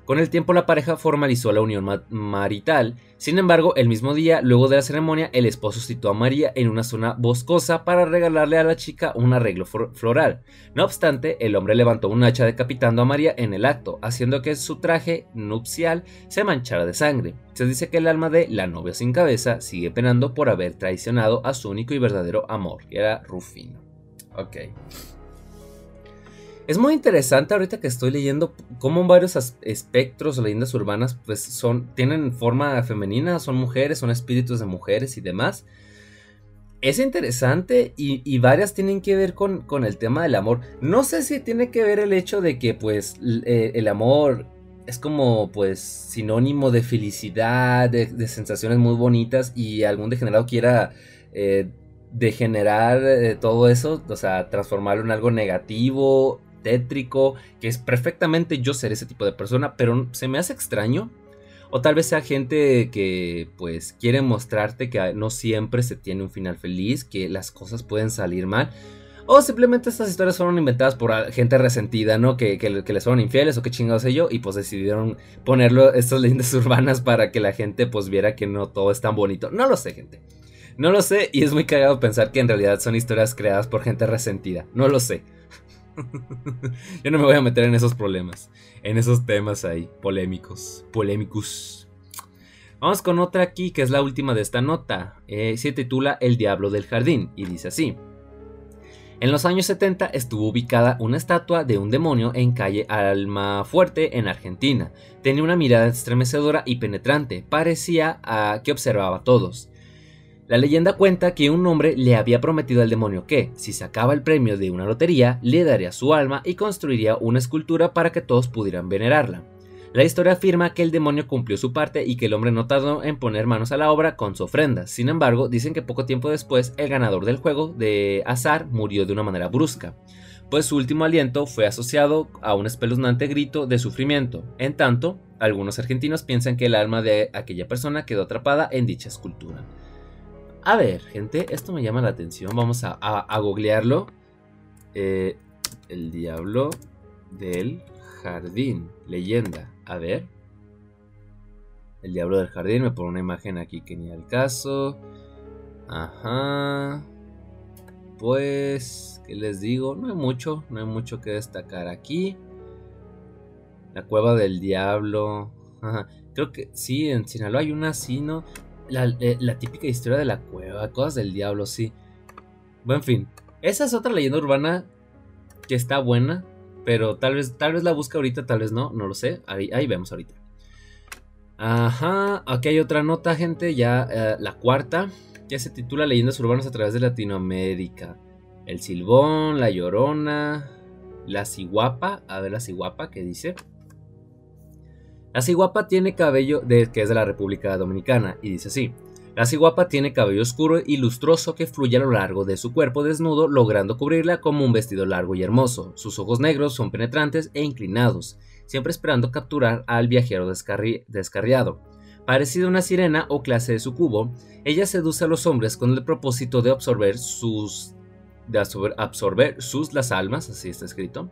Con el tiempo la pareja formalizó la unión marital, sin embargo, el mismo día, luego de la ceremonia, el esposo citó a María en una zona boscosa para regalarle a la chica un arreglo floral. No obstante, el hombre levantó un hacha decapitando a María en el acto, haciendo que su traje nupcial se manchara de sangre. Se dice que el alma de la novia sin cabeza sigue penando por haber traicionado a su único y verdadero amor, que era Rufino. Ok. Es muy interesante ahorita que estoy leyendo cómo varios espectros o leyendas urbanas pues son, tienen forma femenina, son mujeres, son espíritus de mujeres y demás. Es interesante y, varias tienen que ver con, con, el tema del amor. No sé si tiene que ver el hecho de que pues eh, el amor es como pues sinónimo de felicidad, de, sensaciones muy bonitas y algún degenerado quiera eh, degenerar eh, todo eso, o sea, transformarlo en algo negativo tétrico, que es perfectamente yo ser ese tipo de persona, pero se me hace extraño. O tal vez sea gente que pues quiere mostrarte que no siempre se tiene un final feliz, que las cosas pueden salir mal. O simplemente estas historias fueron inventadas por gente resentida, ¿no? Que, que, les fueron infieles o qué chingados sé yo. Y pues decidieron ponerlo, estas leyendas urbanas para que la gente pues viera que no todo es tan bonito. No lo sé, gente. No lo sé y es muy cagado pensar que en realidad son historias creadas por gente resentida. No lo sé. Yo no me voy a meter en esos problemas, en esos temas ahí, polémicos, polémicos. Vamos con otra aquí, que es la última de esta nota. Eh, se titula El Diablo del Jardín y dice así. En los años 70 estuvo ubicada una estatua de un demonio en calle Almafuerte en Argentina. Tenía una mirada estremecedora y penetrante, parecía a que observaba a todos. La leyenda cuenta que un hombre le había prometido al demonio que, si sacaba el premio de una lotería, le daría su alma y construiría una escultura para que todos pudieran venerarla. La historia afirma que el demonio cumplió su parte y que el hombre no tardó en poner manos a la obra con su ofrenda. Sin embargo, dicen que poco tiempo después el ganador del juego de azar murió de una manera brusca, pues su último aliento fue asociado a un espeluznante grito de sufrimiento. En tanto, algunos argentinos piensan que el alma de aquella persona quedó atrapada en dicha escultura. A ver, gente, esto me llama la atención. Vamos a, a, googlearlo. Eh, el diablo del jardín. Leyenda. A ver. El diablo del jardín. Me pone una imagen aquí que ni al caso. Ajá. Pues, ¿qué les digo? No hay mucho. No hay mucho que destacar aquí. La cueva del diablo. Ajá. Creo que sí, en Sinaloa hay una así, ¿no? Eh, la, típica historia de la cueva, cosas del diablo, sí. Bueno, en fin, esa es otra leyenda urbana que está buena, pero tal vez, tal vez la busca ahorita, tal vez no, no lo sé. Ahí, ahí vemos ahorita. Ajá, aquí hay otra nota, gente, ya eh, la cuarta, ya se titula Leyendas urbanas a través de Latinoamérica. El Silbón, la Llorona, la Ciguapa, a ver la Ciguapa, ¿qué dice? La ciguapa tiene cabello de, que es de la República Dominicana y dice así. La ciguapa tiene cabello oscuro y lustroso que fluye a lo largo de su cuerpo desnudo, logrando cubrirla como un vestido largo y hermoso. Sus ojos negros son penetrantes e inclinados, siempre esperando capturar al viajero descarriado. Parecida a una sirena o clase de sucubo, ella seduce a los hombres con el propósito de absorber sus de absorber sus las almas, así está escrito,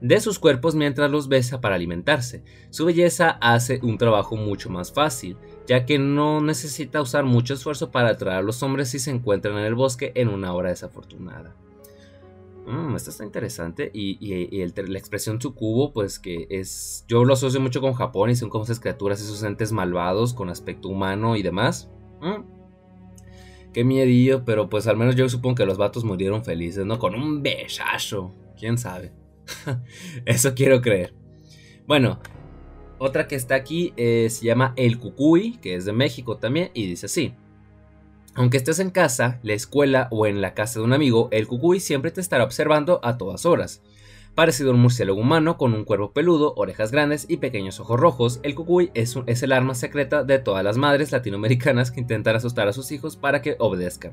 de sus cuerpos mientras los besa para alimentarse. Su belleza hace un trabajo mucho más fácil, ya que no necesita usar mucho esfuerzo para atraer a los hombres si se encuentran en el bosque en una hora desafortunada. Mm, esto está interesante. Y, la expresión Tsukubo, pues que es. Yo lo asocio mucho con Japón y son como esas criaturas, esos entes malvados con aspecto humano y demás. Mm, qué miedillo, pero pues al menos yo supongo que los vatos murieron felices, ¿no? Con un besazo. Quién sabe. Eso quiero creer. Bueno, otra que está aquí eh, se llama El Cucuy, que es de México también, y dice así. Aunque estés en casa, la escuela o en la casa de un amigo, el cucuy siempre te estará observando a todas horas. Parecido a un murciélago humano con un cuerpo peludo, orejas grandes y pequeños ojos rojos, el cucuy es, es el arma secreta de todas las madres latinoamericanas que intentan asustar a sus hijos para que obedezcan.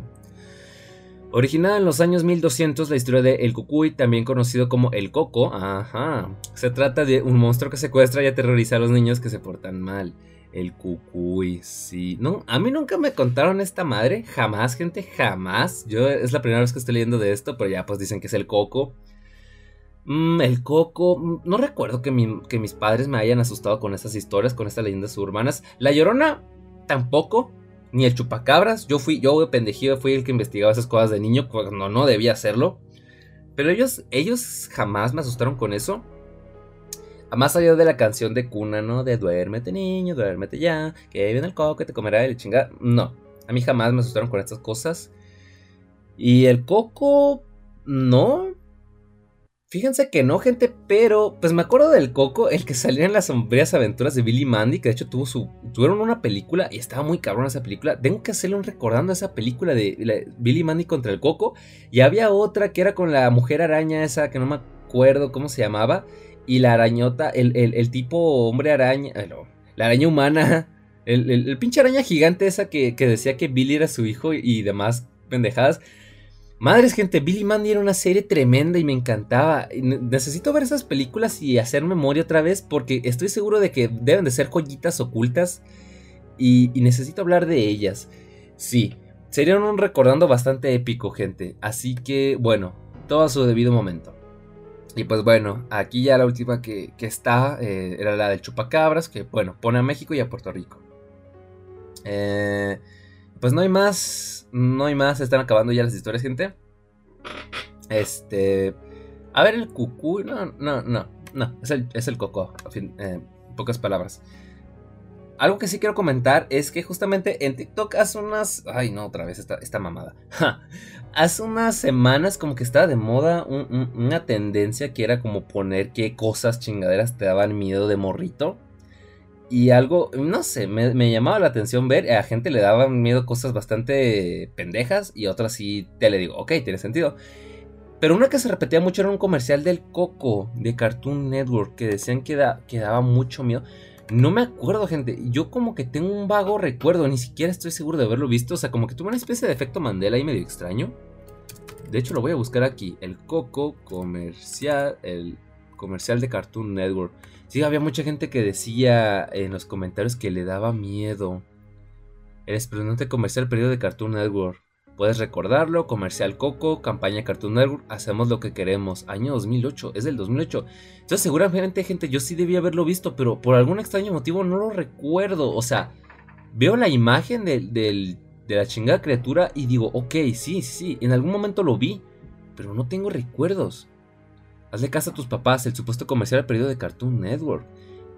Originada en los años 1200, la historia de El Cucuy, también conocido como El Coco, ajá, se trata de un monstruo que secuestra y aterroriza a los niños que se portan mal. El Cucuy, sí. No, a mí nunca me contaron esta madre, jamás, gente, jamás. Yo es la primera vez que estoy leyendo de esto, pero ya pues dicen que es el Coco. Mm, el Coco, mm, no recuerdo que, que mis padres me hayan asustado con estas historias, con estas leyendas urbanas. La Llorona, tampoco ni el chupacabras. Yo fui, yo pendejido, fui el que investigaba esas cosas de niño cuando no debía hacerlo. Pero ellos, ellos jamás me asustaron con eso. Más allá de la canción de cuna, ¿no? De duérmete niño, duérmete ya, que viene el coco, que te comerá el chingada. No, a mí jamás me asustaron con estas cosas. Y el coco, no, Fíjense que no, gente, pero pues me acuerdo del Coco, el que salía en las sombrías aventuras de Billy Mandy, que de hecho tuvo su, tuvieron una película y estaba muy cabrón esa película. Tengo que hacerle un recordando esa película de Billy Mandy contra el Coco. Y había otra que era con la mujer araña esa, que no me acuerdo cómo se llamaba. Y la arañota, el, tipo hombre araña, eh, la araña humana, el, pinche araña gigante esa que, que decía que Billy era su hijo y demás pendejadas. Madres, gente, Billy Mandy era una serie tremenda y me encantaba. Necesito ver esas películas y hacer memoria otra vez porque estoy seguro de que deben de ser joyitas ocultas y, necesito hablar de ellas. Sí, serían un recordando bastante épico, gente. Así que, bueno, todo a su debido momento. Y pues bueno, aquí ya la última que, está eh, era la del chupacabras, que bueno, pone a México y a Puerto Rico. Eh, pues no hay más, no hay más, están acabando ya las historias, gente. Este, a ver el cucú, no, no, no, no, es el, coco, en eh, pocas palabras. Algo que sí quiero comentar es que justamente en TikTok hace unas. Ay, no, otra vez esta, esta mamada. hace unas semanas, como que estaba de moda una tendencia que era como poner qué cosas chingaderas te daban miedo de morrito. Y algo, no sé, me, llamaba la atención ver, a gente le daban miedo cosas bastante pendejas y otras sí te le digo, ok, tiene sentido. Pero una que se repetía mucho era un comercial del Coco de Cartoon Network que decían que, que daba mucho miedo. No me acuerdo, gente. Yo como que tengo un vago recuerdo, ni siquiera estoy seguro de haberlo visto. O sea, como que tuve una especie de efecto Mandela ahí medio extraño. De hecho, lo voy a buscar aquí. El Coco comercial, el comercial de Cartoon Network. Sí, había mucha gente que decía en los comentarios que le daba miedo. El espeluznante comercial periodo de Cartoon Network. Puedes recordarlo, comercial Coco, campaña Cartoon Network, hacemos lo que queremos. Año 2008, es del 2008. Entonces seguramente gente, yo sí debía haberlo visto, pero por algún extraño motivo no lo recuerdo. O sea, veo la imagen de la chingada criatura y digo, ok, sí, sí, sí, en algún momento lo vi, pero no tengo recuerdos. Hazle caso a tus papás, el supuesto comercial periodo de Cartoon Network.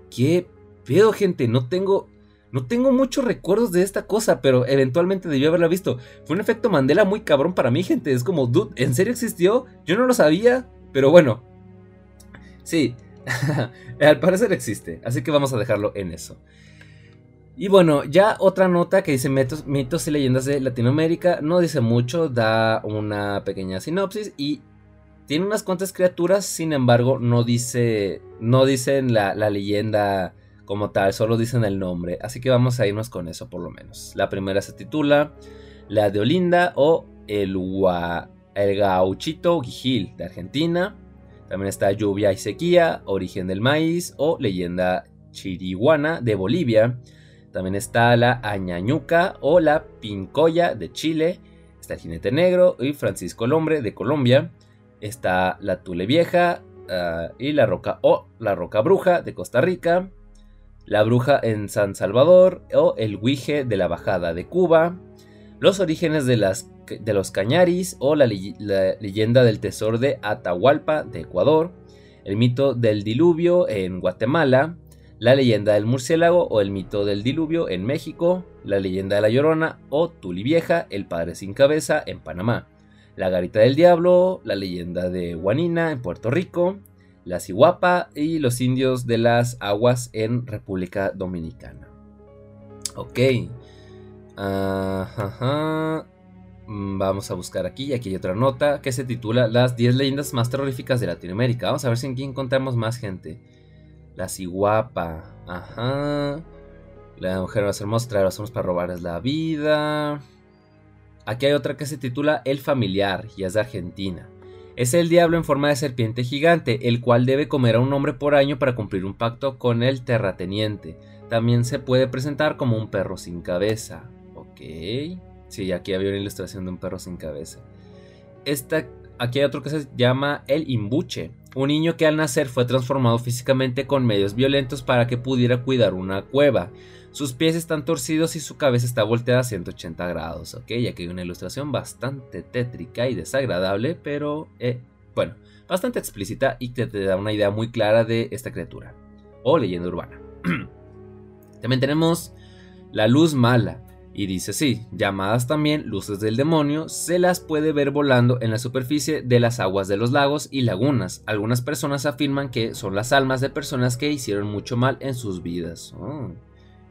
¿Qué pedo, gente? No tengo. No tengo muchos recuerdos de esta cosa, pero eventualmente debí haberla visto. Fue un efecto Mandela muy cabrón para mí, gente. Es como, dude, ¿en serio existió? Yo no lo sabía, pero bueno. Sí, al parecer existe, así que vamos a dejarlo en eso. Y bueno, ya otra nota que dice mitos, mitos y leyendas de Latinoamérica. No dice mucho, da una pequeña sinopsis y tiene unas cuantas criaturas, sin embargo, no dice. No dicen la, leyenda como tal, solo dicen el nombre, así que vamos a irnos con eso por lo menos. La primera se titula La de Olinda o El, el Gauchito Guijil de Argentina. También está Lluvia y Sequía, Origen del Maíz o Leyenda Chiriguana de Bolivia. También está la Añañuca o la Pincoya de Chile. Está el Jinete Negro y Francisco el Hombre de Colombia. Está la Tule Vieja ah, y la Roca o la Roca Bruja de Costa Rica. La Bruja en San Salvador o el Huije de la Bajada de Cuba. Los orígenes de las de los Cañaris o la, leyenda del tesoro de Atahualpa de Ecuador, el mito del diluvio en Guatemala, la leyenda del murciélago o el mito del diluvio en México, la leyenda de la Llorona o Tuli Vieja, el padre sin cabeza en Panamá, la garita del diablo, la leyenda de Guanina en Puerto Rico, la ciguapa y los indios de las aguas en República Dominicana. Ok. Ajá. Vamos a buscar aquí, aquí hay otra nota que se titula Las 10 leyendas más terroríficas de Latinoamérica. Vamos a ver si aquí encontramos más gente. La ciguapa, ajá. La mujer va a ser mostrar, somos para robarles la vida. Aquí hay otra que se titula El familiar y es de Argentina. Es el diablo en forma de serpiente gigante, el cual debe comer a un hombre por año para cumplir un pacto con el terrateniente. También se puede presentar como un perro sin cabeza. Ok. Sí, aquí había una ilustración de un perro sin cabeza. Esta, aquí hay otro que se llama el imbuche. Un niño que al nacer fue transformado físicamente con medios violentos para que pudiera cuidar una cueva. Sus pies están torcidos y su cabeza está volteada a 180 grados. Ok, aquí hay una ilustración bastante tétrica y desagradable, pero eh, bueno, bastante explícita y que te da una idea muy clara de esta criatura o leyenda urbana. También tenemos la luz mala. Y dice así, llamadas también luces del demonio, se las puede ver volando en la superficie de las aguas de los lagos y lagunas. Algunas personas afirman que son las almas de personas que hicieron mucho mal en sus vidas. Oh,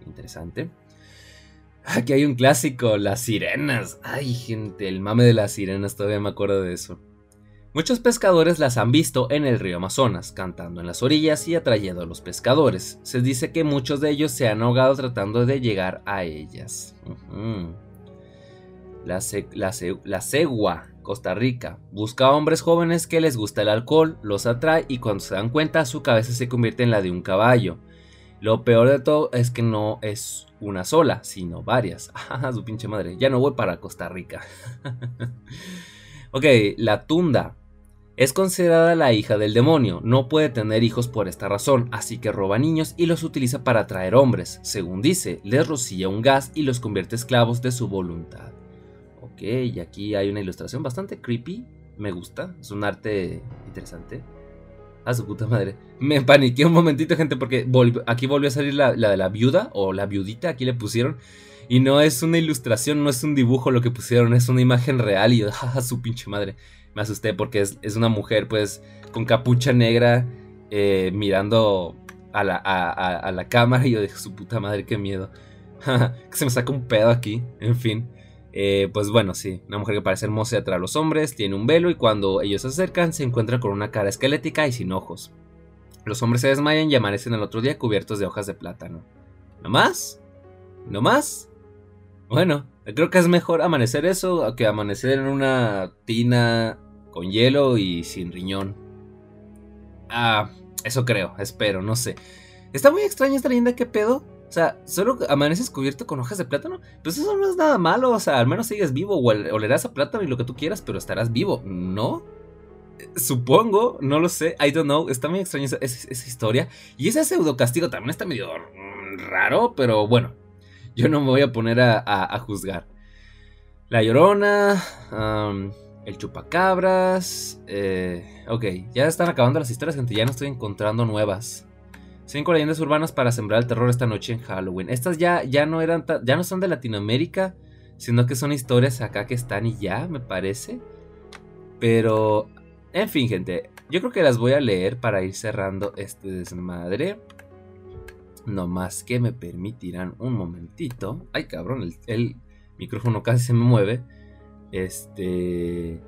interesante. Aquí hay un clásico, las sirenas. Ay, gente, el mame de las sirenas, todavía me acuerdo de eso. Muchos pescadores las han visto en el río Amazonas, cantando en las orillas y atrayendo a los pescadores. Se dice que muchos de ellos se han ahogado tratando de llegar a ellas. la, la, cegua, Costa Rica, busca hombres jóvenes que les gusta el alcohol, los atrae y cuando se dan cuenta su cabeza se convierte en la de un caballo. Lo peor de todo es que no es una sola, sino varias. Ah, su pinche madre. Ya no voy para Costa Rica. ok, la tunda. Es considerada la hija del demonio, no puede tener hijos por esta razón, así que roba niños y los utiliza para atraer hombres. Según dice, les rocía un gas y los convierte esclavos de su voluntad. Ok, y aquí hay una ilustración bastante creepy, me gusta, es un arte interesante. A su puta madre. Me paniqué un momentito, gente, porque aquí volvió a salir la, de la viuda o la viudita, aquí le pusieron. Y no es una ilustración, no es un dibujo lo que pusieron, es una imagen real y a su pinche madre me asusté porque es, una mujer pues con capucha negra eh, mirando a la, a, la, cámara y yo dije, su puta madre, qué miedo. que se me saca un pedo aquí, en fin. Eh, pues bueno, sí, una mujer que parece hermosa atrae a los hombres, tiene un velo y cuando ellos se acercan se encuentran con una cara esquelética y sin ojos. Los hombres se desmayan y amanecen el otro día cubiertos de hojas de plátano. ¿No más? ¿No más? Bueno, creo que es mejor amanecer eso que amanecer en una tina con hielo y sin riñón. Ah, eso creo, espero, no sé. Está muy extraña esta leyenda, ¿qué pedo? O sea, solo amaneces cubierto con hojas de plátano. Pues eso no es nada malo, o sea, al menos sigues vivo, o olerás a plátano y lo que tú quieras, pero estarás vivo, ¿no? Supongo, no lo sé, I don't know, está muy extraña esa, historia. Y ese pseudo castigo también está medio raro, pero bueno, yo no me voy a poner a, juzgar. La Llorona, el chupacabras. Eh, ok, ya están acabando las historias, gente. Ya no estoy encontrando nuevas. Cinco leyendas urbanas para sembrar el terror esta noche en Halloween. Estas ya, ya no eran, ya no son de Latinoamérica, sino que son historias acá que están y ya, me parece. Pero, en fin, gente, yo creo que las voy a leer para ir cerrando este desmadre. No más que me permitirán un momentito. Ay, cabrón, el micrófono casi se me mueve. Este.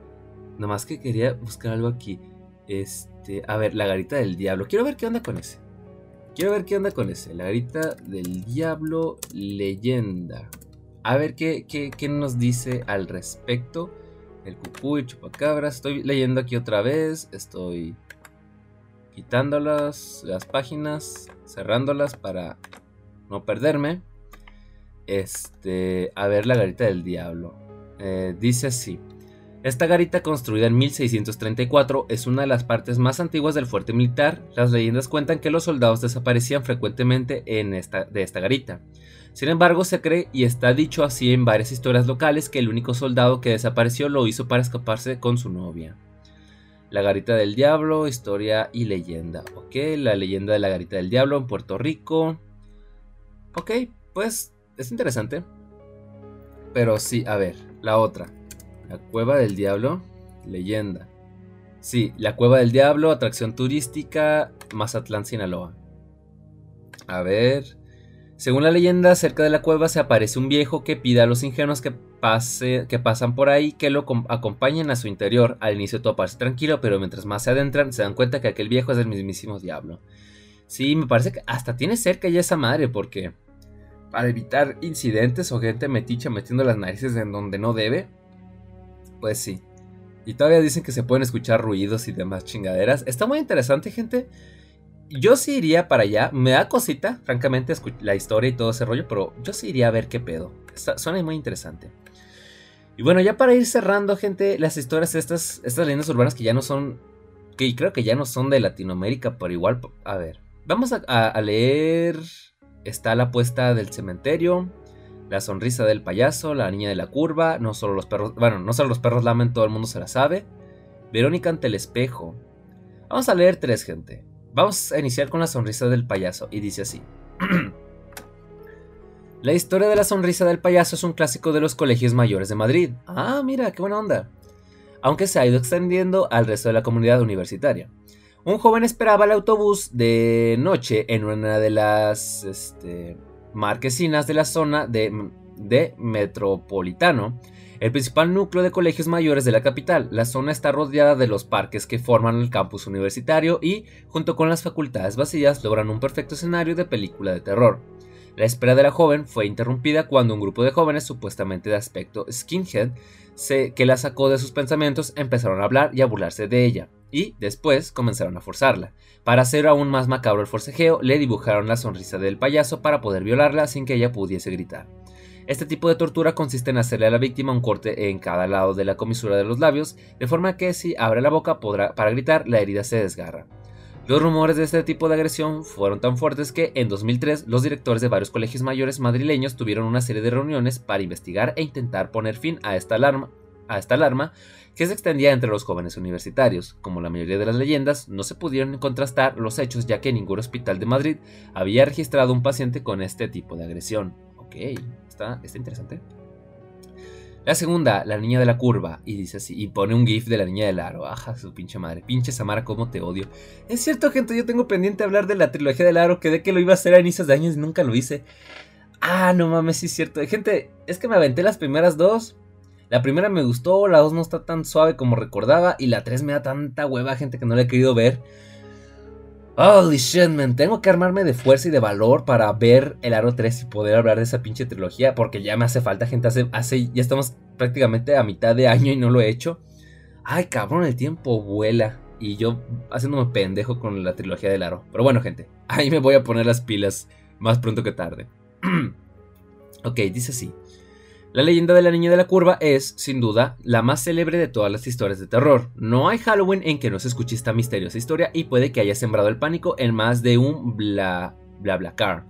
Nomás que quería buscar algo aquí. Este. A ver, la garita del diablo. Quiero ver qué onda con ese. Quiero ver qué onda con ese. La garita del diablo leyenda. A ver qué, qué, nos dice al respecto. El cucú y chupacabras. Estoy leyendo aquí otra vez. Estoy quitándolas las páginas, cerrándolas para no perderme. Este, a ver la garita del diablo. Eh, dice así. Esta garita, construida en 1634, es una de las partes más antiguas del fuerte militar. Las leyendas cuentan que los soldados desaparecían frecuentemente en esta, de esta garita. Sin embargo, se cree y está dicho así en varias historias locales que el único soldado que desapareció lo hizo para escaparse con su novia. La garita del diablo, historia y leyenda. Ok, la leyenda de la garita del diablo en Puerto Rico. Ok, pues es interesante. Pero sí, a ver, la otra. La Cueva del Diablo, leyenda. Sí, la Cueva del Diablo, atracción turística, Mazatlán, Sinaloa. A ver. Según la leyenda, cerca de la cueva se aparece un viejo que pide a los ingenuos que, pase, que pasan por ahí que lo acompañen a su interior. Al inicio todo parece tranquilo, pero mientras más se adentran, se dan cuenta que aquel viejo es el mismísimo diablo. Sí, me parece que hasta tiene cerca ya esa madre, porque para evitar incidentes o gente meticha metiendo las narices en donde no debe, pues sí. Y todavía dicen que se pueden escuchar ruidos y demás chingaderas. Está muy interesante, gente. Yo sí iría para allá. Me da cosita, francamente, la historia y todo ese rollo, pero yo sí iría a ver qué pedo. suena muy interesante. Y bueno, ya para ir cerrando, gente, las historias, estas, estas leyendas urbanas que ya no son, que creo que ya no son de Latinoamérica, pero igual, a ver, vamos a, a leer, está la apuesta del cementerio, la sonrisa del payaso, la niña de la curva, no solo los perros, bueno, no solo los perros lamen, todo el mundo se la sabe. Verónica ante el espejo. Vamos a leer tres, gente. Vamos a iniciar con la sonrisa del payaso y dice así. la historia de la sonrisa del payaso es un clásico de los colegios mayores de Madrid. Ah, mira, qué buena onda. Aunque se ha ido extendiendo al resto de la comunidad universitaria. Un joven esperaba el autobús de noche en una de las este, marquesinas de la zona de, de Metropolitano, el principal núcleo de colegios mayores de la capital. La zona está rodeada de los parques que forman el campus universitario y, junto con las facultades vacías, logran un perfecto escenario de película de terror. La espera de la joven fue interrumpida cuando un grupo de jóvenes, supuestamente de aspecto skinhead, que la sacó de sus pensamientos, empezaron a hablar y a burlarse de ella y después comenzaron a forzarla. Para hacer aún más macabro el forcejeo, le dibujaron la sonrisa del payaso para poder violarla sin que ella pudiese gritar. Este tipo de tortura consiste en hacerle a la víctima un corte en cada lado de la comisura de los labios, de forma que si abre la boca para gritar la herida se desgarra. Los rumores de este tipo de agresión fueron tan fuertes que en 2003 los directores de varios colegios mayores madrileños tuvieron una serie de reuniones para investigar e intentar poner fin a esta alarma que se extendía entre los jóvenes universitarios. Como la mayoría de las leyendas, no se pudieron contrastar los hechos ya que ningún hospital de Madrid había registrado un paciente con este tipo de agresión. Ok, está, está interesante. La segunda, la niña de la curva, y dice así, y pone un gif de la niña del aro. Ajá, su pinche madre. Pinche Samara, cómo te odio. Es cierto, gente, yo tengo pendiente hablar de la trilogía del aro, que de que lo iba a hacer a inicios de años y nunca lo hice. Ah, no mames, sí es cierto. Gente, es que me aventé las primeras dos, la primera me gustó, la 2 no está tan suave como recordaba y la 3 me da tanta hueva gente que no la he querido ver. Holy shit, man, tengo que armarme de fuerza y de valor para ver el Aro 3 y poder hablar de esa pinche trilogía porque ya me hace falta gente, hace, hace ya estamos prácticamente a mitad de año y no lo he hecho. Ay, cabrón, el tiempo vuela y yo haciéndome pendejo con la trilogía del Aro. Pero bueno, gente, ahí me voy a poner las pilas más pronto que tarde. ok, dice así. La leyenda de la niña de la curva es, sin duda, la más célebre de todas las historias de terror. No hay Halloween en que no se escuche esta misteriosa historia y puede que haya sembrado el pánico en más de un bla bla bla car.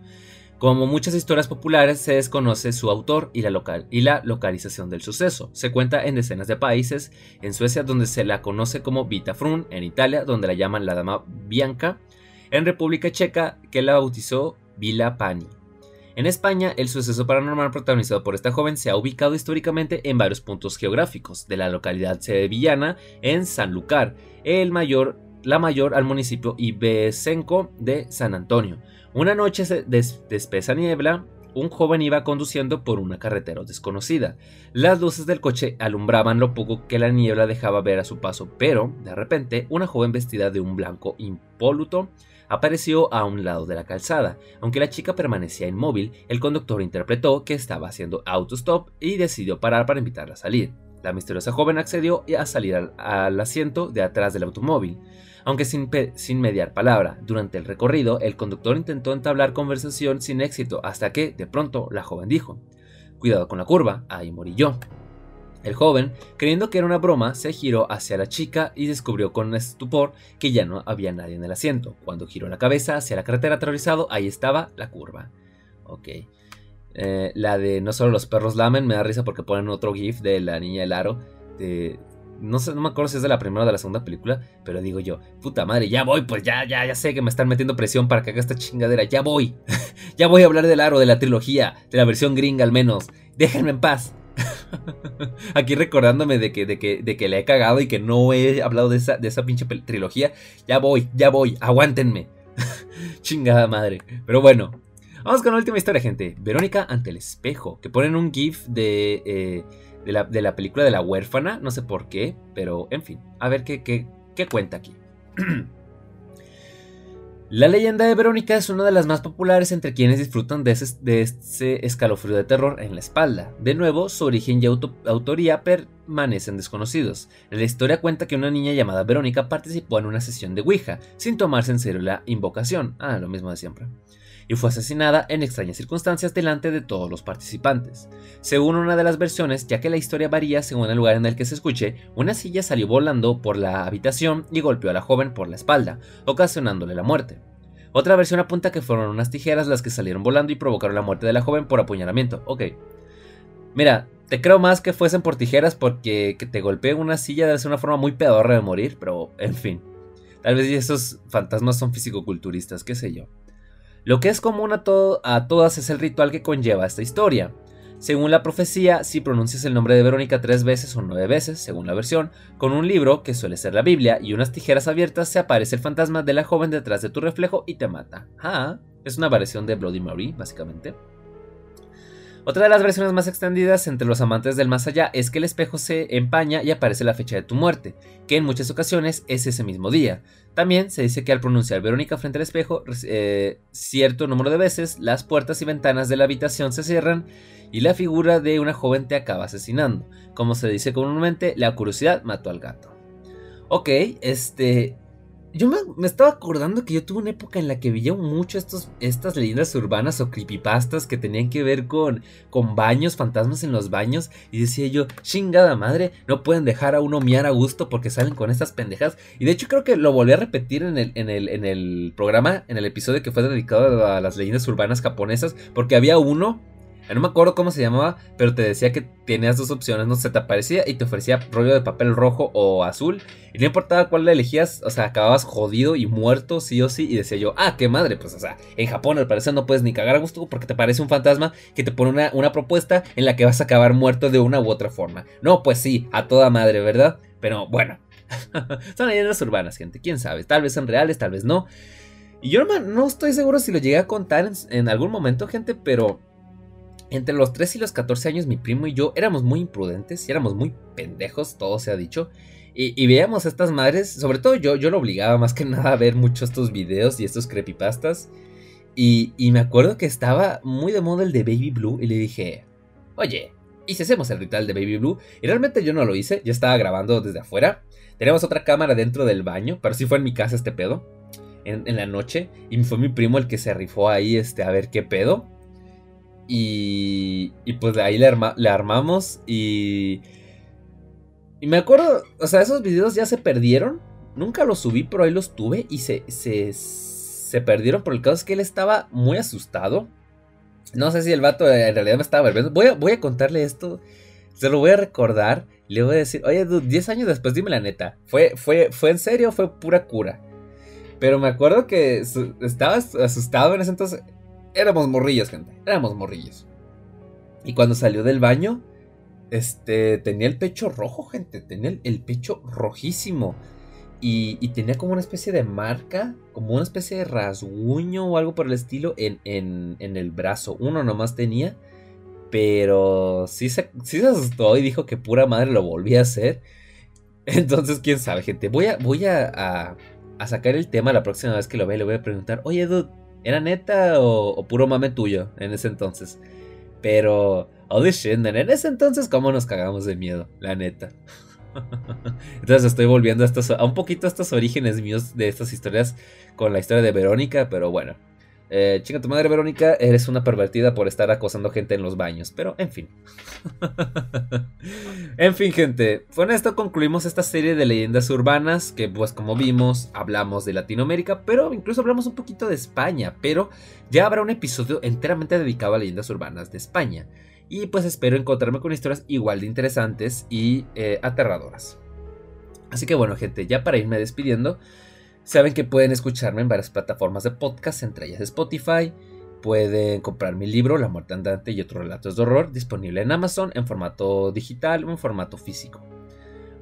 Como muchas historias populares, se desconoce su autor y la, local, y la localización del suceso. Se cuenta en decenas de países, en Suecia donde se la conoce como Vita Frun, en Italia donde la llaman la Dama Bianca, en República Checa que la bautizó Vila Pani. En España, el suceso paranormal protagonizado por esta joven se ha ubicado históricamente en varios puntos geográficos, de la localidad sevillana en Sanlúcar, el mayor, la mayor al municipio ibecenco de San Antonio. Una noche de, espesa niebla, un joven iba conduciendo por una carretera desconocida. Las luces del coche alumbraban lo poco que la niebla dejaba ver a su paso, pero, de repente, una joven vestida de un blanco impoluto apareció a un lado de la calzada. Aunque la chica permanecía inmóvil, el conductor interpretó que estaba haciendo autostop y decidió parar para invitarla a salir. La misteriosa joven accedió a salir al, asiento de atrás del automóvil. Aunque sin, sin mediar palabra, durante el recorrido el conductor intentó entablar conversación sin éxito hasta que, de pronto, la joven dijo, Cuidado con la curva, ahí morí yo. El joven, creyendo que era una broma, se giró hacia la chica y descubrió con estupor que ya no había nadie en el asiento. Cuando giró la cabeza hacia la carretera aterrorizado, ahí estaba la curva. Ok. Eh, la de no solo los perros lamen, me da risa porque ponen otro GIF de la niña del aro. no sé, no me acuerdo si es de la primera o de la segunda película, pero digo yo, puta madre, ya voy, pues ya, ya, ya sé que me están metiendo presión para que haga esta chingadera, ya voy, ya voy a hablar del aro, de la trilogía, de la versión gringa al menos, déjenme en paz. Aquí recordándome de que, de, que, de que le he cagado y que no he hablado de esa, de esa pinche trilogía. Ya voy, ya voy, aguántenme. Chingada madre. Pero bueno, vamos con la última historia, gente. Verónica ante el espejo. Que ponen un GIF de, eh, de, la, de, la, película de la huérfana. No sé por qué, pero en fin. A ver qué, qué, qué cuenta aquí. La leyenda de Verónica es una de las más populares entre quienes disfrutan de ese, escalofrío de terror en la espalda. De nuevo, su origen y autoría permanecen desconocidos. La historia cuenta que una niña llamada Verónica participó en una sesión de Ouija, sin tomarse en serio la invocación. Ah, lo mismo de siempre y fue asesinada en extrañas circunstancias delante de todos los participantes. Según una de las versiones, ya que la historia varía según el lugar en el que se escuche, una silla salió volando por la habitación y golpeó a la joven por la espalda, ocasionándole la muerte. Otra versión apunta que fueron unas tijeras las que salieron volando y provocaron la muerte de la joven por apuñalamiento. Ok. Mira, te creo más que fuesen por tijeras porque que te golpee una silla debe ser una forma muy pedorra de morir, pero en fin. Tal vez esos fantasmas son fisicoculturistas, qué sé yo. Lo que es común a, a todas es el ritual que conlleva esta historia. Según la profecía, si pronuncias el nombre de Verónica tres veces o nueve veces, según la versión, con un libro, que suele ser la Biblia, y unas tijeras abiertas, se aparece el fantasma de la joven detrás de tu reflejo y te mata. Ah, es una variación de Bloody Mary, básicamente. Otra de las versiones más extendidas entre los amantes del más allá es que el espejo se empaña y aparece la fecha de tu muerte, que en muchas ocasiones es ese mismo día. También se dice que al pronunciar Verónica frente al espejo, eh, cierto número de veces las puertas y ventanas de la habitación se cierran y la figura de una joven te acaba asesinando. Como se dice comúnmente, la curiosidad mató al gato. Ok, este, yo me, estaba acordando que yo tuve una época en la que veía mucho estos, estas leyendas urbanas o creepypastas que tenían que ver con, con baños, fantasmas en los baños. Y decía yo, chingada madre, no pueden dejar a uno miar a gusto porque salen con estas pendejas. Y de hecho creo que lo volví a repetir en el, en el, en el programa, en el episodio que fue dedicado a las leyendas urbanas japonesas. Porque había uno no me acuerdo cómo se llamaba, pero te decía que tenías dos opciones, no se te aparecía y te ofrecía rollo de papel rojo o azul. Y no importaba cuál le elegías, o sea, acababas jodido y muerto, sí o sí. Y decía yo, ah, qué madre, pues, o sea, en Japón al parecer no puedes ni cagar a gusto porque te parece un fantasma que te pone una, una propuesta en la que vas a acabar muerto de una u otra forma. No, pues sí, a toda madre, ¿verdad? Pero bueno, son leyendas urbanas, gente, quién sabe, tal vez son reales, tal vez no. Y yo no, estoy seguro si lo llegué a contar en algún momento, gente, pero entre los 3 y los 14 años mi primo y yo éramos muy imprudentes y éramos muy pendejos, todo se ha dicho. Y, veíamos a estas madres, sobre todo yo, yo lo obligaba más que nada a ver mucho estos videos y estos creepypastas. Y, me acuerdo que estaba muy de moda el de Baby Blue y le dije, oye, ¿y si hacemos el ritual de Baby Blue? Y realmente yo no lo hice, yo estaba grabando desde afuera. Teníamos otra cámara dentro del baño, pero sí fue en mi casa este pedo. En, en la noche. Y fue mi primo el que se rifó ahí este, a ver qué pedo. Y, y pues de ahí le, armamos y... Y me acuerdo, o sea, esos videos ya se perdieron. Nunca los subí, pero ahí los tuve y se, se, se perdieron por el caso es que él estaba muy asustado. No sé si el vato en realidad me estaba volviendo. Voy a, voy a contarle esto. Se lo voy a recordar. Le voy a decir, oye, 10 años después, dime la neta. ¿Fue, fue, ¿Fue en serio fue pura cura? Pero me acuerdo que estaba asustado en ese entonces éramos morrillos, gente. Éramos morrillos. Y cuando salió del baño, este, tenía el pecho rojo, gente. Tenía el, pecho rojísimo. Y, tenía como una especie de marca, como una especie de rasguño o algo por el estilo en, en, el brazo. Uno nomás tenía. Pero sí se, sí se asustó y dijo que pura madre lo volvía a hacer. Entonces, quién sabe, gente. Voy a, voy a, a sacar el tema la próxima vez que lo vea. Le voy a preguntar, oye, dude, ¿era neta o, puro mame tuyo en ese entonces? Pero, holy shit, en ese entonces, ¿cómo nos cagamos de miedo? La neta. Entonces estoy volviendo a, estos, a un poquito a estos orígenes míos de estas historias con la historia de Verónica, pero bueno. Eh, chinga tu madre, Verónica, eres una pervertida por estar acosando gente en los baños. Pero, en fin. en fin, gente. Con esto concluimos esta serie de leyendas urbanas. Que, pues, como vimos, hablamos de Latinoamérica. Pero incluso hablamos un poquito de España. Pero ya habrá un episodio enteramente dedicado a leyendas urbanas de España. Y pues espero encontrarme con historias igual de interesantes y eh, aterradoras. Así que bueno, gente, ya para irme despidiendo. Saben que pueden escucharme en varias plataformas de podcast, entre ellas Spotify. Pueden comprar mi libro, La muerte andante y otros relatos de horror, disponible en Amazon en formato digital o en formato físico.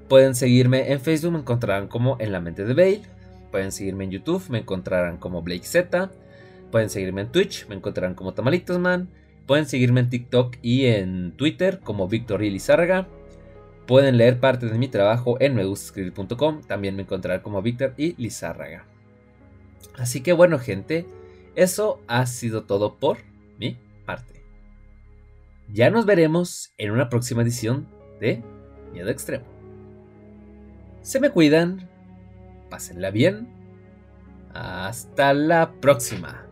Pueden seguirme en Facebook, me encontrarán como En la mente de Bale. Pueden seguirme en YouTube, me encontrarán como Blake Z. Pueden seguirme en Twitch, me encontrarán como Tamalitosman. Pueden seguirme en TikTok y en Twitter como Víctor Lizárraga. Pueden leer parte de mi trabajo en megustascribir.com. También me encontrarán como Víctor y Lizárraga. Así que bueno, gente, eso ha sido todo por mi parte. Ya nos veremos en una próxima edición de Miedo Extremo. Se me cuidan, pásenla bien. Hasta la próxima.